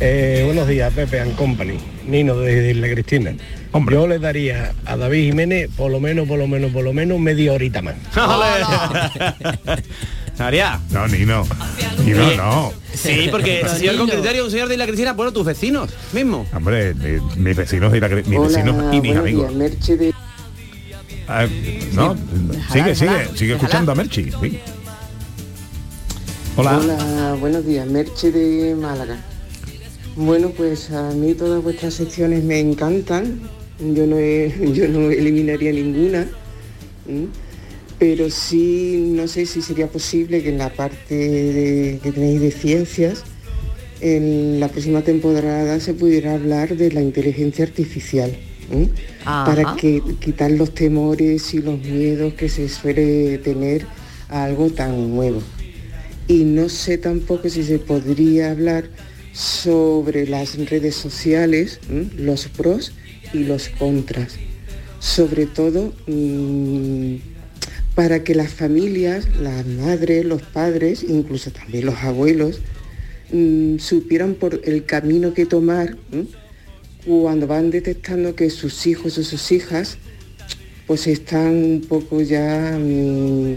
Eh, buenos días, Pepe and Company. Nino de Isla Cristina. Yo le daría a David Jiménez por lo menos, por lo menos, por lo menos media horita más. María. No, ni no. Ni no. Sí, porque el señor con Nino. criterio, un señor de la Cristina, bueno, tus vecinos mismo. Hombre, mi- mis vecinos, de la, mis vecinos y mis amigos. Ah, no, sigue, sigue, sigue escuchando a Merchi. sí. Hola. Hola, buenos días, Merche de Málaga. Bueno, pues a mí todas vuestras secciones me encantan. Yo no, he- yo no eliminaría ninguna. Pero sí, no sé si sería posible que en la parte de- que tenéis de ciencias, en la próxima temporada se pudiera hablar de la inteligencia artificial. Para que quitar los temores y los miedos que se suele tener a algo tan nuevo y no sé tampoco si se podría hablar sobre las redes sociales, los pros y los contras. Sobre todo mm, para que las familias, las madres, los padres, incluso también los abuelos, mm, supieran por el camino que tomar cuando van detectando que sus hijos o sus hijas pues están un poco ya mm,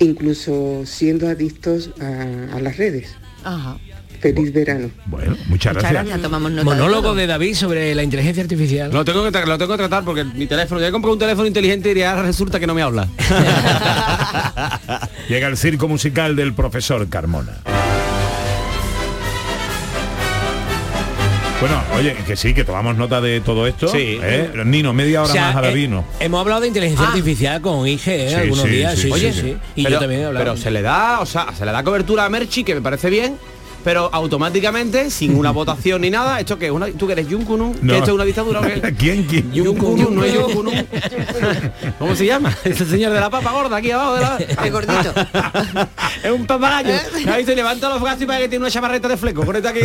incluso siendo adictos a, a las redes. Ajá. Feliz verano. Bueno, muchas Muchas gracias, tomamos nota. de Monólogo de David sobre la inteligencia artificial. Lo tengo que, tra- lo tengo que tratar porque mi teléfono, ya he comprado un teléfono inteligente y ya resulta que no me habla. Llega el circo musical del profesor Carmona. Bueno, oye, que sí, que tomamos nota de todo esto. Sí. ¿eh? Nino, media hora O sea, más a eh, Davino. hemos hablado de inteligencia Ah. artificial con IG ¿eh? Sí, algunos sí, días. sí, Sí, sí, sí, sí. sí. Y pero, yo también he hablado. pero se le da, o sea, se le da cobertura a Merchi, que me parece bien, pero automáticamente, sin una votación ni nada, ¿esto que ¿Una, ¿Tú que eres Junkunun? No. ¿Que esto es una dictadura? ¿Quién, quién? Junkunun, no es Junkunun. ¿Cómo se llama? Ese señor de la papa gorda aquí abajo de la... El gordito. es un papagayo. Ahí se levanta los brazos y parece que tiene una chamarreta de fleco. Ponete aquí.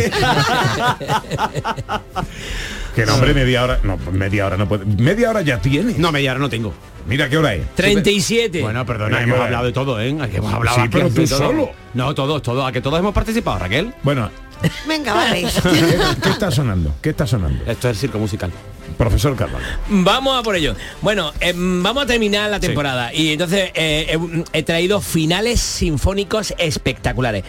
Que no, hombre, media hora. No, media hora no puede. Media hora ya tiene. No, media hora no tengo. Mira qué hora es. 37. Bueno, perdona, Mira, hemos hablado de todo, ¿eh? Que hemos hablado Sí, aquí pero de tú todo. solo. No, todos, todos. A que todos hemos participado, Raquel. Bueno, Venga, vale. ¿Qué, qué está sonando? ¿Qué está sonando? Esto es el circo musical. Profesor Carvalho. Vamos a por ello. Bueno, em, vamos a terminar la temporada y entonces eh, he, he traído finales sinfónicos espectaculares.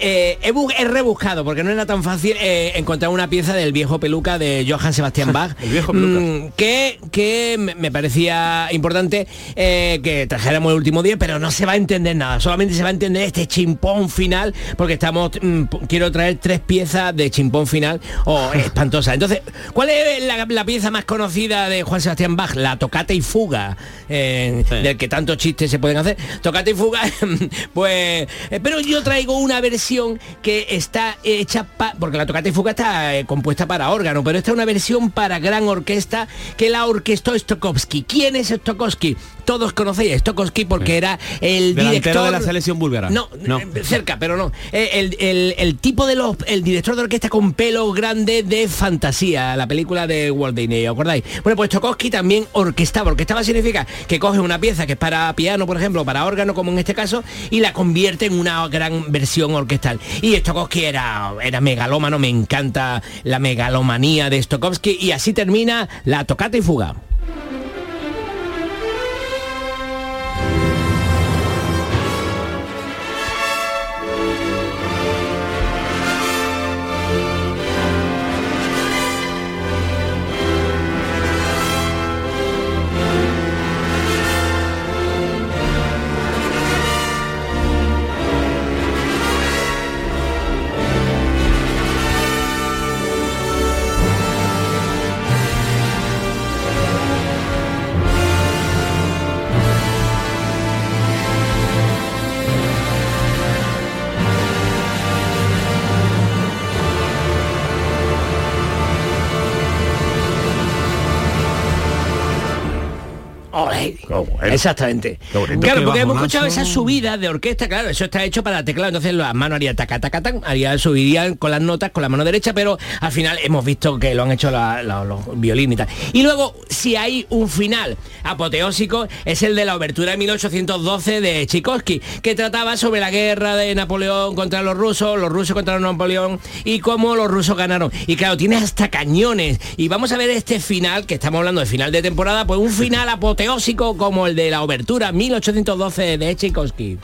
Eh, he, bu- he rebuscado porque no era tan fácil eh, encontrar una pieza del viejo peluca de Johann Sebastian Bach. El viejo peluca. mm, que, que me parecía importante eh, que trajéramos el último día, pero no se va a entender nada. Solamente se va a entender este chimpón final porque estamos mm, quiero traer tres piezas de chimpón final o espantosa. Entonces, ¿cuál es la, la pieza más conocida de Juan Sebastián Bach? La tocata y fuga, eh, del que tantos chistes se pueden hacer. Tocata y fuga, pues, eh, pero yo traigo una versión que está hecha pa- porque la tocata y fuga está eh, compuesta para órgano, pero esta es una versión para gran orquesta que la orquestó Stokowski. ¿Quién es Stokowski? Todos conocéis a Stokowski porque era el Delantero director de la selección búlgara. No, No. eh, cerca, pero no. Eh, El, el- el tipo de los, el director de orquesta con pelo grande de fantasía, la película de Walt Disney, ¿os acordáis? Bueno, pues Stokowski también orquestaba. Orquestaba significa que coge una pieza que es para piano, por ejemplo, para órgano, como en este caso, y la convierte en una gran versión orquestal. Y Stokowski era, era megalómano, me encanta la megalomanía de Stokowski, y así termina la tocata y fuga. Exactamente. Claro, porque hemos escuchado esas subidas de orquesta, claro, eso está hecho para teclado, entonces las manos harían taca, taca, tac, haría, subirían con las notas con la mano derecha, pero al final hemos visto que lo han hecho la- la- los violines y tal. Y luego, si hay un final apoteósico, es el de la obertura de 1812 de Tchaikovsky, que trataba sobre la guerra de Napoleón contra los rusos, los rusos contra Napoleón y cómo los rusos ganaron. Y claro, tiene hasta cañones. Y vamos a ver este final, que estamos hablando de final de temporada, pues un final apoteósico como el de la obertura 1812 de Tchaikovsky.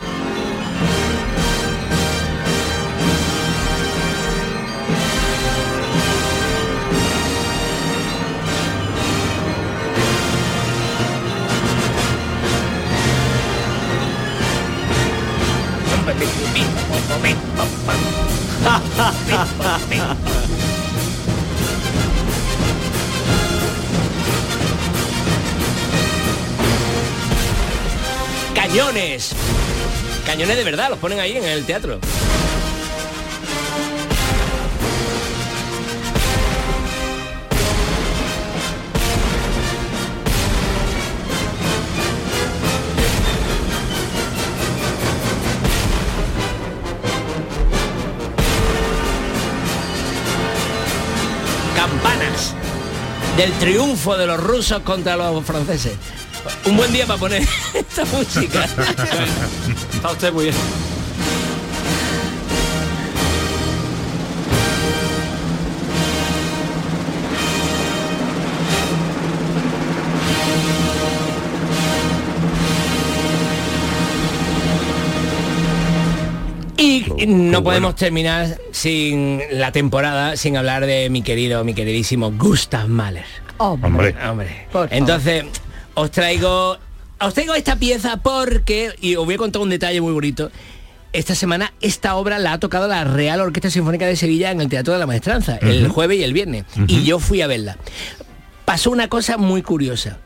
Cañones. Cañones de verdad, los ponen ahí en el teatro. Campanas del triunfo de los rusos contra los franceses. Un buen día para poner esta música. Está usted muy bien. Y no podemos terminar sin la temporada sin hablar de mi querido, mi queridísimo Gustav Mahler. Hombre. Hombre. Entonces, os traigo os traigo esta pieza porque y os voy a contar un detalle muy bonito. Esta semana esta obra la ha tocado la Real Orquesta Sinfónica de Sevilla en el Teatro de la Maestranza, el jueves y el viernes. Y yo fui a verla. Pasó una cosa muy curiosa.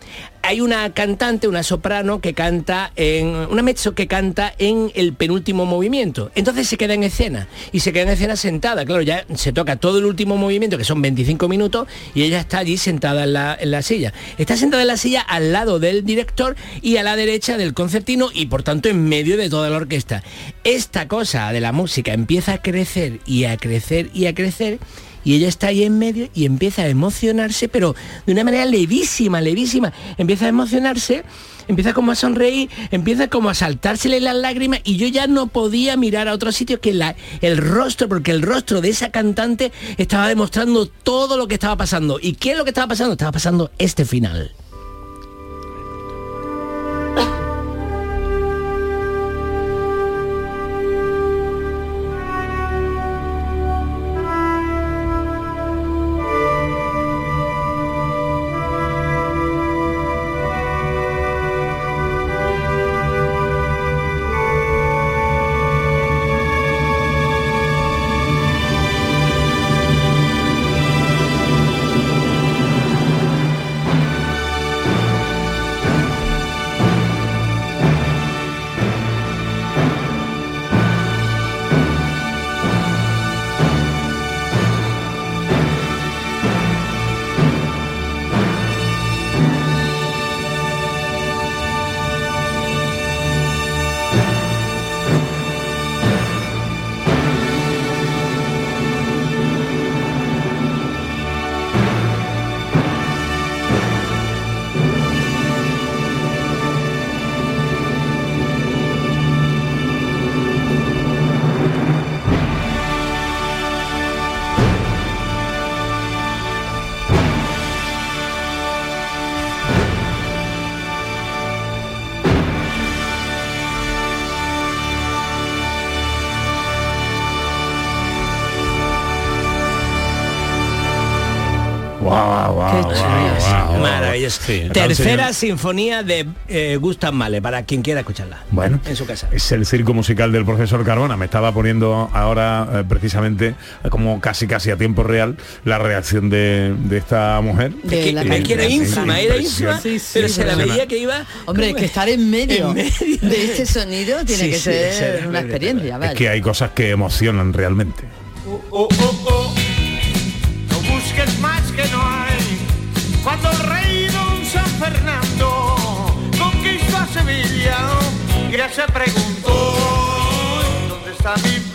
Hay una cantante, una soprano que canta en una mezzo que canta en el penúltimo movimiento. Entonces se queda en escena y se queda en escena sentada. Claro, ya se toca todo el último movimiento que son 25 minutos y ella está allí sentada en la, en la silla. Está sentada en la silla al lado del director y a la derecha del concertino y por tanto en medio de toda la orquesta. Esta cosa de la música empieza a crecer y a crecer y a crecer y ella está ahí en medio y empieza a emocionarse, pero de una manera levísima, levísima. Empieza a emocionarse, empieza como a sonreír, empieza como a saltársele las lágrimas y yo ya no podía mirar a otro sitio que la, el rostro, porque el rostro de esa cantante estaba demostrando todo lo que estaba pasando. ¿Y qué es lo que estaba pasando? Estaba pasando este final. Sí. Tercera sinfonía de eh, Gustav Mahler, para quien quiera escucharla. Bueno, En su casa. es el circo musical del profesor Carbona. Me estaba poniendo ahora eh, precisamente eh, como casi casi a tiempo real la reacción de, de esta mujer. De que, la es que era ínfima, era ínfima, Impresión- pero se la veía que iba... Hombre, como- que estar en medio, En medio. de este sonido tiene Sí, que sí, ser sí, es una experiencia. Es que hay cosas que emocionan realmente. Oh, oh, oh, no busques más que no hay. Cuando Fernando conquistó a Sevilla, ya se preguntó dónde está mi.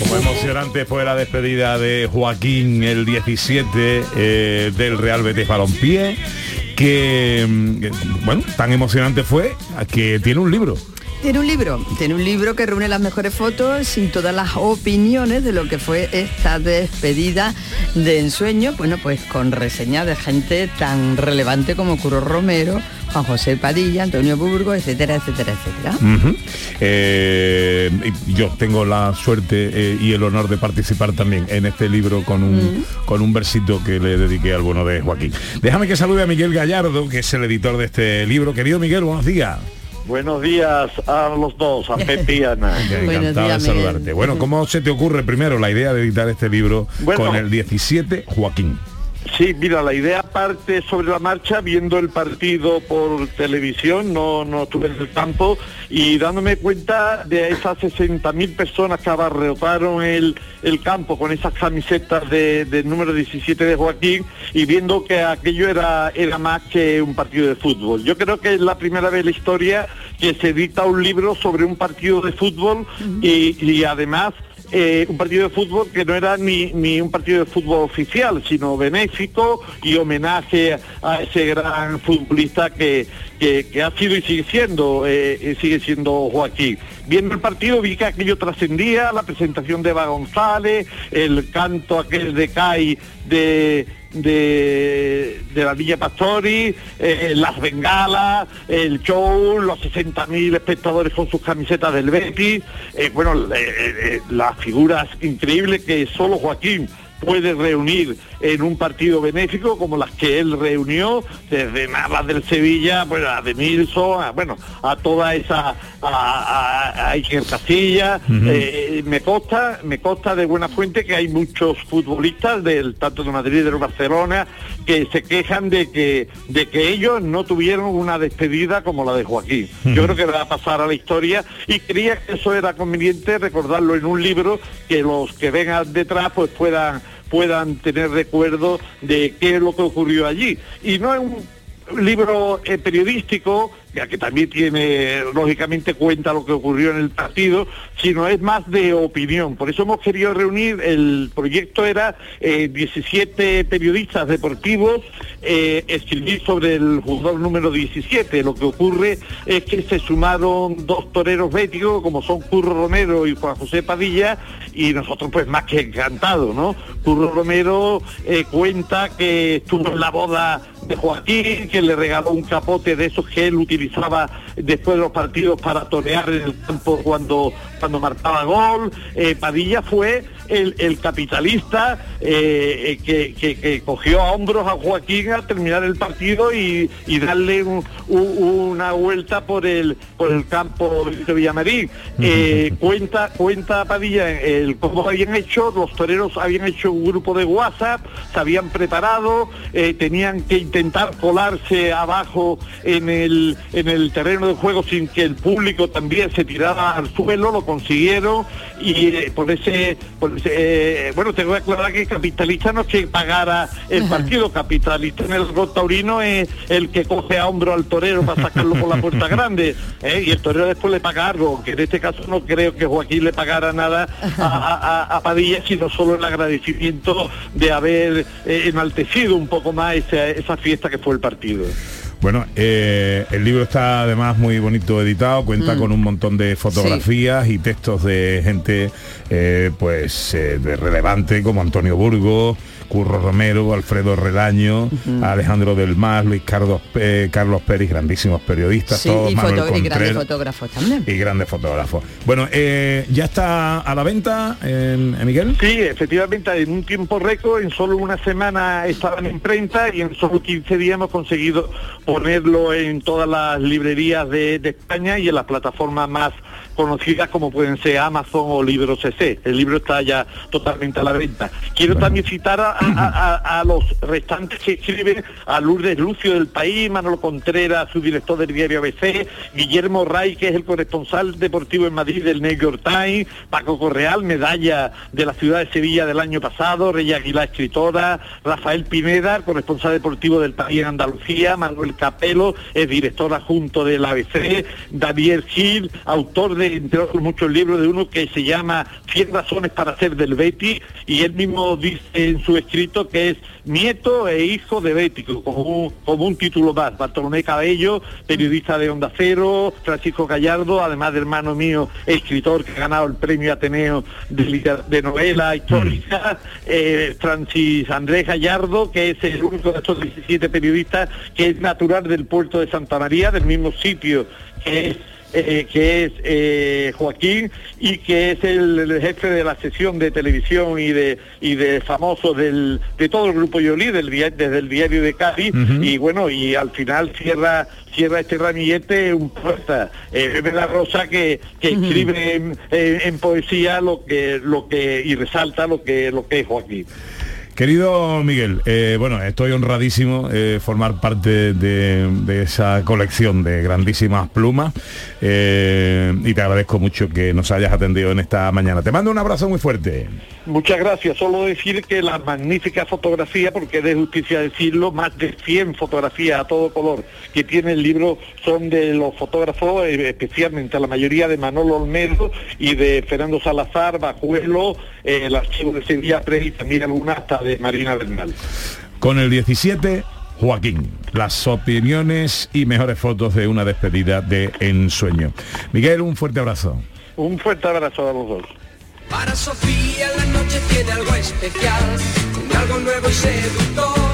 Como emocionante fue la despedida de Joaquín el 17 eh, del Real Betis Balompié, mm, que, bueno, tan emocionante fue que tiene un libro. Tiene un libro, tiene un libro que reúne las mejores fotos y todas las opiniones de lo que fue esta despedida de ensueño, bueno, pues con reseñas de gente tan relevante como Curo Romero, Juan José Padilla, Antonio Burgo, etcétera, etcétera, etcétera. Eh, yo tengo la suerte eh, y el honor de participar también en este libro con un, con un versito que le dediqué al bueno de Joaquín. Déjame que salude a Miguel Gallardo, que es el editor de este libro. Querido Miguel, buenos días. Buenos días a los dos, a Pepe y Ana. Encantado de saludarte. Bueno, ¿cómo se te ocurre primero la idea de editar este libro Bueno. con el 17 Joaquín? Sí, mira, la idea parte sobre la marcha viendo el partido por televisión, no, no estuve en el campo, y dándome cuenta de esas 60.000 personas que abarrotaron el, el campo con esas camisetas de- del número 17 de Joaquín y viendo que aquello era, era más que un partido de fútbol. Yo creo que es la primera vez en la historia que se edita un libro sobre un partido de fútbol y, y además eh, un partido de fútbol que no era ni, un partido de fútbol oficial, sino benéfico y homenaje a ese gran futbolista que, que- que ha sido y sigue siendo, eh, eh, sigue siendo Joaquín. Viendo el partido vi que aquello trascendía, la presentación de Eva González, el canto aquel de CAI de, de, de la Villa Pastori, eh, las bengalas, el show, los 60.000 espectadores con sus camisetas del Betis, eh, bueno, eh, las figuras increíbles que solo Joaquín puede reunir en un partido benéfico como las que él reunió desde Navas del Sevilla bueno a de Nilsson a, bueno a toda esa a, a, a Iker Casillas Ujú. eh, me consta me consta de buena fuente que hay muchos futbolistas del tanto de Madrid y del Barcelona que se quejan de que de que ellos no tuvieron una despedida como la de Joaquín. Yo creo que va a pasar a la historia y creía que eso era conveniente recordarlo en un libro que los que vengan detrás pues puedan puedan tener recuerdo de qué es lo que ocurrió allí. Y no es un libro eh, periodístico, que también tiene, lógicamente cuenta lo que ocurrió en el partido, sino es más de opinión. Por eso hemos querido reunir, el proyecto era eh, 17 periodistas deportivos eh, escribir sobre el jugador número 17. Lo que ocurre es que se sumaron dos toreros béticos, como son Curro Romero y Juan José Padilla, y nosotros pues más que encantados, ¿no? Curro Romero eh, cuenta que estuvo en la boda de Joaquín, que le regaló un capote de esos que él utilizaba después de los partidos para torear en el campo cuando, cuando marcaba gol. Eh, Padilla fue el, el capitalista eh, que, que- que cogió a hombros a Joaquín al terminar el partido y, y darle un- un- una vuelta por el por el campo de Villamarín. Eh, cuenta cuenta Padilla el cómo habían hecho, los toreros habían hecho un grupo de WhatsApp, se habían preparado, tenían que intentar colarse abajo en el en el terreno de juego sin que el público también se tirara al suelo, lo consiguieron y eh, por ese, por ese, eh, bueno tengo que aclarar que capitalista no es que pagara el partido, capitalista en el gol taurino es el que coge a hombro al torero para sacarlo por la puerta grande ¿eh? y el torero después le paga algo, aunque en este caso no creo que Joaquín le pagara nada a, a- a- a Padilla, sino solo el agradecimiento de haber enaltecido un poco más esa, esa fiesta que fue el partido. Bueno, eh, el libro está además muy bonito editado, cuenta Mm. con un montón de fotografías y textos de gente eh, pues eh, de relevante como Antonio Burgos, Curro Romero, Alfredo Relaño, Alejandro del Mar, Luis Carlos, eh, Carlos Pérez, grandísimos periodistas, Sí, todos y, Manuel y grandes fotógrafos también. y grandes fotógrafos. Bueno, eh, ya está a la venta, eh, Miguel. Sí, efectivamente, en un tiempo récord, en solo una semana estaban en imprenta y en solo 15 días hemos conseguido ponerlo en todas las librerías de, de España y en las plataformas más conocidas como pueden ser Amazon o Libro CC. El libro está ya totalmente a la venta. Quiero también citar a, a- a- a los restantes que escriben, a Lourdes Lucio del País, Manolo Contreras, su director del diario ABC, Guillermo Ray, que es el corresponsal deportivo en Madrid del New York Times, Paco Correal, medalla de la ciudad de Sevilla del año pasado, Rey Aguilar, escritora, Rafael Pineda, corresponsal deportivo del País en Andalucía, Manuel Capelo, es director adjunto del ABC, Daniel Gil, autor de, entre otros muchos libros, de uno que se llama 100 razones para ser del Betty, y él mismo dice en su escrito que es nieto e hijo de Bético, como un, como un título más. Bartolomé Cabello, periodista de Onda Cero, Francisco Gallardo, además de hermano mío, escritor que ha ganado el premio Ateneo de, novela histórica, eh, Francis Andrés Gallardo, que es el único de estos 17 periodistas que es natural del puerto de Santa María, del mismo sitio que es eh, que es eh, Joaquín y que es el, el jefe de la sesión de televisión y de y de famosos del, de todo el grupo Yoli del desde el diario de Cádiz. Y bueno y al final cierra cierra este ramillete un poeta eh, La Rosa que, que escribe en, en- en poesía lo que lo que y resalta lo que lo que es Joaquín Querido Miguel, eh, bueno, estoy honradísimo eh, formar parte de, esa colección de grandísimas plumas eh, y te agradezco mucho que nos hayas atendido en esta mañana. Te mando un abrazo muy fuerte. Muchas gracias. Solo decir que la magnífica fotografía, porque es de justicia decirlo, más de 100 fotografías a todo color que tiene el libro son de los fotógrafos, eh, especialmente la mayoría de Manolo Olmedo y de Fernando Salazar, Bajuelo, el archivo de Sevilla Press y también alguna hasta Marina Bernal. Con el 17, Joaquín. Las opiniones y mejores fotos de una despedida de ensueño. Miguel, un fuerte abrazo. Un fuerte abrazo a los dos. Para Sofía la noche tiene algo especial, algo nuevo y seductor.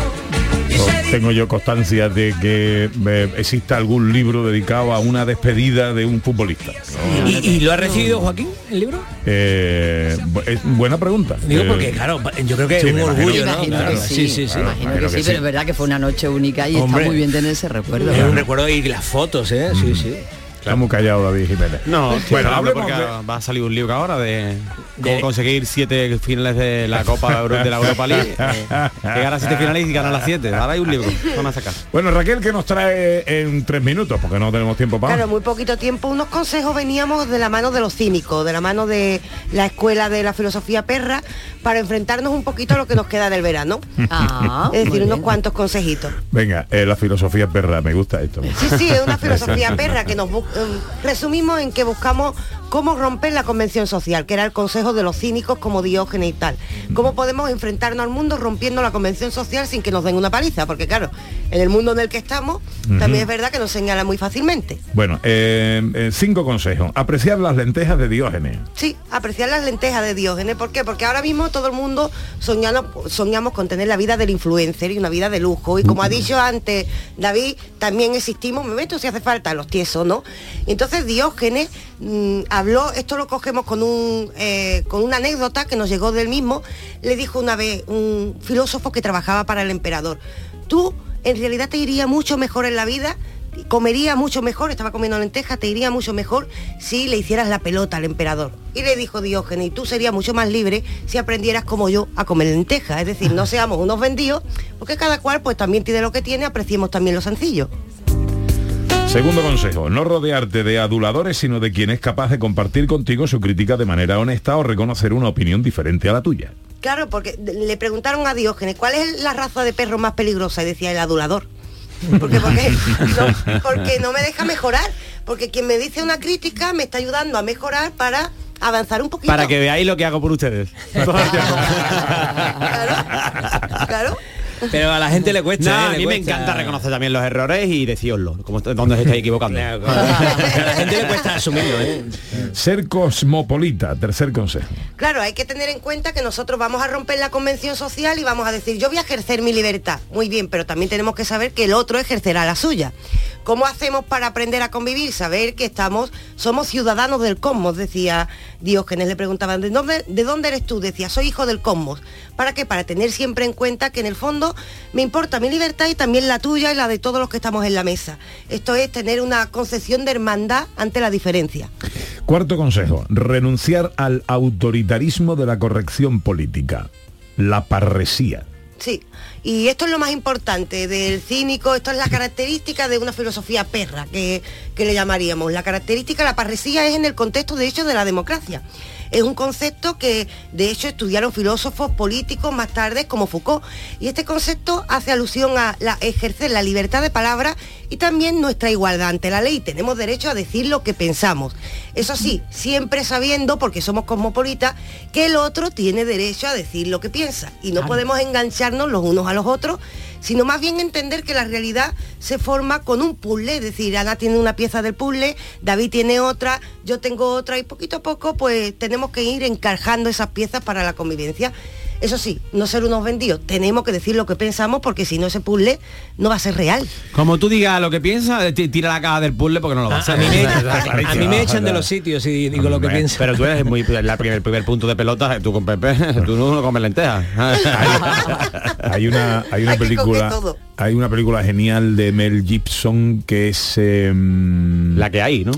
Tengo yo constancia de que eh, exista algún libro dedicado a una despedida de un futbolista. ¿no? ¿Y, y lo ha recibido Joaquín, el libro? Eh, es buena pregunta. Digo Eh, porque, claro, yo creo que sí, es un orgullo, ¿no? Imagino Claro, que sí, sí, sí, sí. imagino que imagino sí, que pero sí. es verdad que fue una noche única y Hombre. está muy bien tener ese recuerdo. Es un recuerdo y las fotos, ¿eh? Sí, sí. Está muy callado David Jiménez. No, bueno, hablemos porque de- va a salir un lío ahora de cómo conseguir siete finales de la Copa de la Europa League. eh, llegar a siete finales y ganar las siete. Ahora hay un libro. Van a sacar. Bueno, Raquel, que nos trae en tres minutos? Porque no tenemos tiempo para... Claro, muy poquito tiempo. Unos consejos veníamos de la mano de los cínicos, de la mano de la escuela de la filosofía perra, para enfrentarnos un poquito a lo que nos queda del verano. Ah, es decir, unos cuantos consejitos. Venga, eh, la filosofía perra, me gusta esto. Sí, sí, es una filosofía perra que nos em, resumimos en que buscamos cómo romper la convención social, que era el consejo de los cínicos como Diógenes y tal. Cómo podemos enfrentarnos al mundo rompiendo la convención social sin que nos den una paliza, porque claro, en el mundo en el que estamos, también es verdad que nos señala muy fácilmente. Bueno, eh, eh, cinco consejos. Apreciar las lentejas de Diógenes. Sí, apreciar las lentejas de Diógenes. ¿Por qué? Porque ahora mismo todo el mundo soñamos, soñamos con tener la vida del influencer y una vida de lujo. Y como ha dicho antes David, también existimos, me meto si hace falta, los tiesos, ¿no? Entonces Diógenes mm, habló, esto lo cogemos con, un, eh, con una anécdota que nos llegó del mismo, le dijo una vez un filósofo que trabajaba para el emperador, tú en realidad te iría mucho mejor en la vida comería mucho mejor, estaba comiendo lentejas, te iría mucho mejor si le hicieras la pelota al emperador. Y le dijo Diógenes, y tú serías mucho más libre si aprendieras como yo a comer lentejas. Es decir, no seamos unos vendidos, porque cada cual pues también tiene lo que tiene, apreciemos también lo sencillo. Segundo consejo, no rodearte de aduladores, sino de quien es capaz de compartir contigo su crítica de manera honesta o reconocer una opinión diferente a la tuya. Claro, porque le preguntaron a Diógenes, ¿cuál es la raza de perro más peligrosa? Y decía el adulador. Porque, porque, no, porque no me deja mejorar. Porque quien me dice una crítica me está ayudando a mejorar para avanzar un poquito. Para que veáis lo que hago por ustedes. Claro. Pero a la gente le cuesta. No, ¿eh? a mí me encanta reconocer también los errores y deciroslo, como donde os estáis equivocando. A la gente le cuesta asumirlo, ¿eh? Ser cosmopolita, tercer consejo. Claro, hay que tener en cuenta que nosotros vamos a romper la convención social y vamos a decir, yo voy a ejercer mi libertad. Muy bien, pero también tenemos que saber que el otro ejercerá la suya. ¿Cómo hacemos para aprender a convivir? Saber que estamos, somos ciudadanos del cosmos, decía Diógenes. Le preguntaban, ¿de dónde, ¿de dónde eres tú? Decía, soy hijo del cosmos. ¿Para qué? Para tener siempre en cuenta que en el fondo me importa mi libertad y también la tuya y la de todos los que estamos en la mesa. Esto es tener una concepción de hermandad ante la diferencia. Cuarto consejo, renunciar al autoritarismo de la corrección política, la parresía. Sí, y esto es lo más importante del cínico, esto es la característica de una filosofía perra, que, que le llamaríamos. La característica, la parresía es en el contexto, de hecho, de la democracia. Es un concepto que, de hecho, estudiaron filósofos políticos más tarde, como Foucault. Y este concepto hace alusión a la, ejercer la libertad de palabra y también nuestra igualdad ante la ley. Tenemos derecho a decir lo que pensamos. Eso sí, siempre sabiendo, porque somos cosmopolitas, que el otro tiene derecho a decir lo que piensa. Y no Claro. podemos engancharnos los unos a los otros, sino más bien entender que la realidad se forma con un puzzle, es decir, Ana tiene una pieza del puzzle, David tiene otra, yo tengo otra y poquito a poco pues tenemos que ir encajando esas piezas para la convivencia. Eso sí, no ser unos vendidos, tenemos que decir lo que pensamos porque si no ese puzzle no va a ser real. Como tú digas lo que piensas, ti- tira la caja del puzzle porque no lo vas a A, hacer. a mí me, Está a clarísimo. mí me echan de los sitios y digo lo que pienso. Pero tú eres muy la primer, el primer punto de pelota, tú con Pepe, tú no comes lentejas. Hay una, hay una Hay película, hay una película genial de Mel Gibson que es la que hay, ¿no?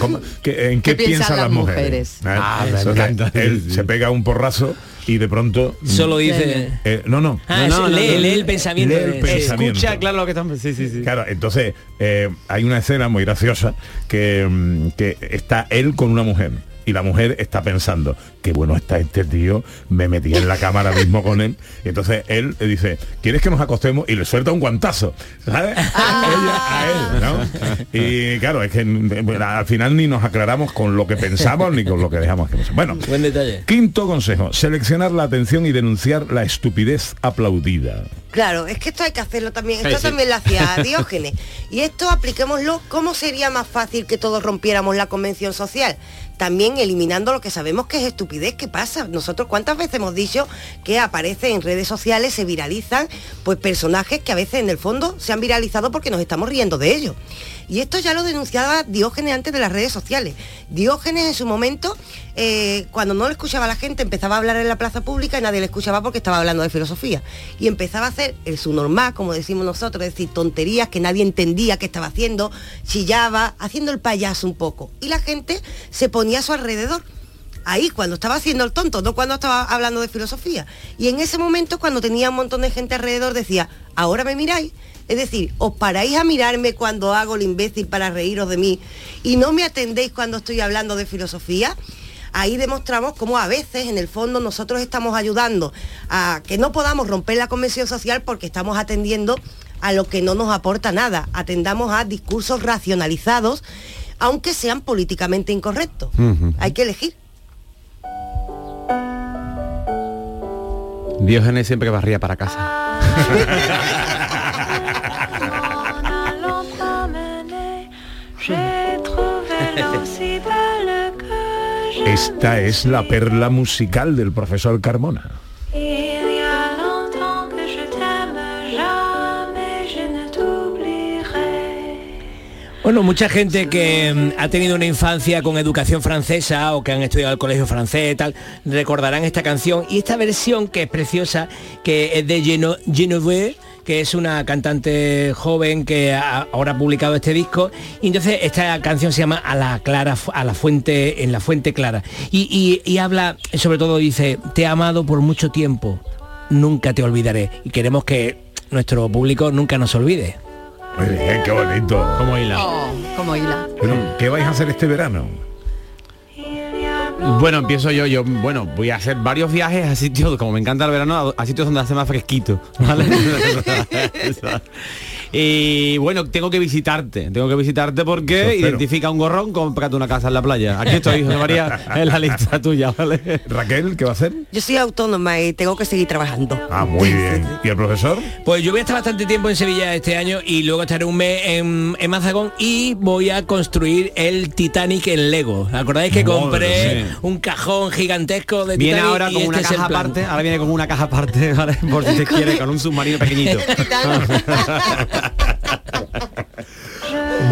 ¿Cómo? ¿Qué- ¿En qué, ¿Qué piensan las mujeres? ¿Eh? Ah, me Entonces, encanta. él se pega un porrazo y de pronto Solo dice- Eh, no no Ah, no, sí, no, lee- no, lee el pensamiento lee el de- pensamiento. Escucha, claro lo que estamos. Sí, sí, sí. Claro, entonces eh, hay una escena muy graciosa que, mm, que está él con una mujer y la mujer está pensando, qué bueno está este tío, me metí en la cama ahora mismo con él. Y entonces él le dice, ¿quieres que nos acostemos? Y le suelta un guantazo, ¿sabes? Ella a él, ¿no? Y claro, es que al final ni nos aclaramos con lo que pensamos ni con lo que dejamos que pensamos. Bueno, Buen detalle. quinto consejo, seleccionar la atención y denunciar la estupidez aplaudida. Claro, es que esto hay que hacerlo también. Esto Sí, sí. también lo hacía Diógenes. Y esto apliquémoslo, ¿cómo sería más fácil que todos rompiéramos la convención social? También eliminando lo que sabemos que es estupidez. ¿Qué pasa? Nosotros cuántas veces hemos dicho que aparece en redes sociales, se viralizan, pues personajes que a veces en el fondo se han viralizado porque nos estamos riendo de ellos. Y esto ya lo denunciaba Diógenes antes de las redes sociales. Diógenes en su momento, eh, cuando no le escuchaba a la gente, empezaba a hablar en la plaza pública y nadie le escuchaba porque estaba hablando de filosofía. Y empezaba a hacer el su normal, como decimos nosotros, es decir, tonterías que nadie entendía que estaba haciendo, chillaba, haciendo el payaso un poco. Y la gente se ponía a su alrededor ahí cuando estaba haciendo el tonto, no cuando estaba hablando de filosofía. Y en ese momento cuando tenía un montón de gente alrededor decía, ahora me miráis. Es decir, os paráis a mirarme cuando hago el imbécil para reíros de mí y no me atendéis cuando estoy hablando de filosofía. Ahí demostramos cómo a veces en el fondo nosotros estamos ayudando a que no podamos romper la convención social porque estamos atendiendo a lo que no nos aporta nada. Atendamos a discursos racionalizados, aunque sean políticamente incorrectos. Hay que elegir. Diógenes siempre barría para casa. Esta es la perla musical del profesor Carmona. Bueno, mucha gente que mm, ha tenido una infancia con educación francesa o que han estudiado el colegio francés tal, recordarán esta canción y esta versión que es preciosa, que es de Geno que es una cantante joven que ha- ahora ha publicado este disco y entonces esta canción se llama a la clara a la fuente en la fuente clara y, y- y habla sobre todo dice te he amado por mucho tiempo nunca te olvidaré y queremos que nuestro público nunca nos olvide Muy bien, qué bonito. Como hila. Oh, como hila. Bueno, ¿qué vais a hacer este verano? Bueno, empiezo yo, yo, bueno, voy a hacer varios viajes a sitios, como me encanta el verano, a, a sitios donde hace más fresquito, ¿vale? y bueno, tengo que visitarte, tengo que visitarte porque identifica un gorrón, cómprate una casa en la playa. Aquí estoy, José María, en la lista tuya, ¿vale? Raquel, ¿qué va a hacer? Yo soy autónoma y tengo que seguir trabajando. Ah, muy bien. ¿Y el profesor? Pues yo voy a estar bastante tiempo en Sevilla este año y luego estaré un mes en, en Mazagón y voy a construir el Titanic en Lego. ¿Acordáis que Madre compré. Un cajón gigantesco de Viene Titanic? ahora y con una este caja aparte, ahora viene con una caja aparte, ¿vale? Por si se quiere, con un submarino pequeñito.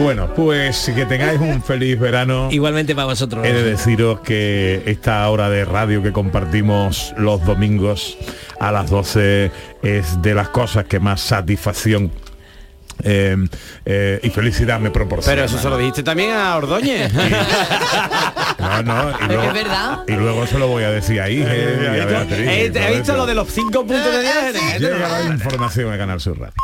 Bueno, pues que tengáis un feliz verano. Igualmente para vosotros. He de deciros que esta hora de radio que compartimos los domingos a las 12 es de las cosas que más satisfacción eh, eh, y felicidad me proporciona. Pero eso se lo dijiste también a Ordóñez. No, no, y luego, Es verdad. y luego se lo voy a decir ahí. Eh, ¿He visto lo de los cinco puntos de 10? Llega la información de Canal Sur Radio.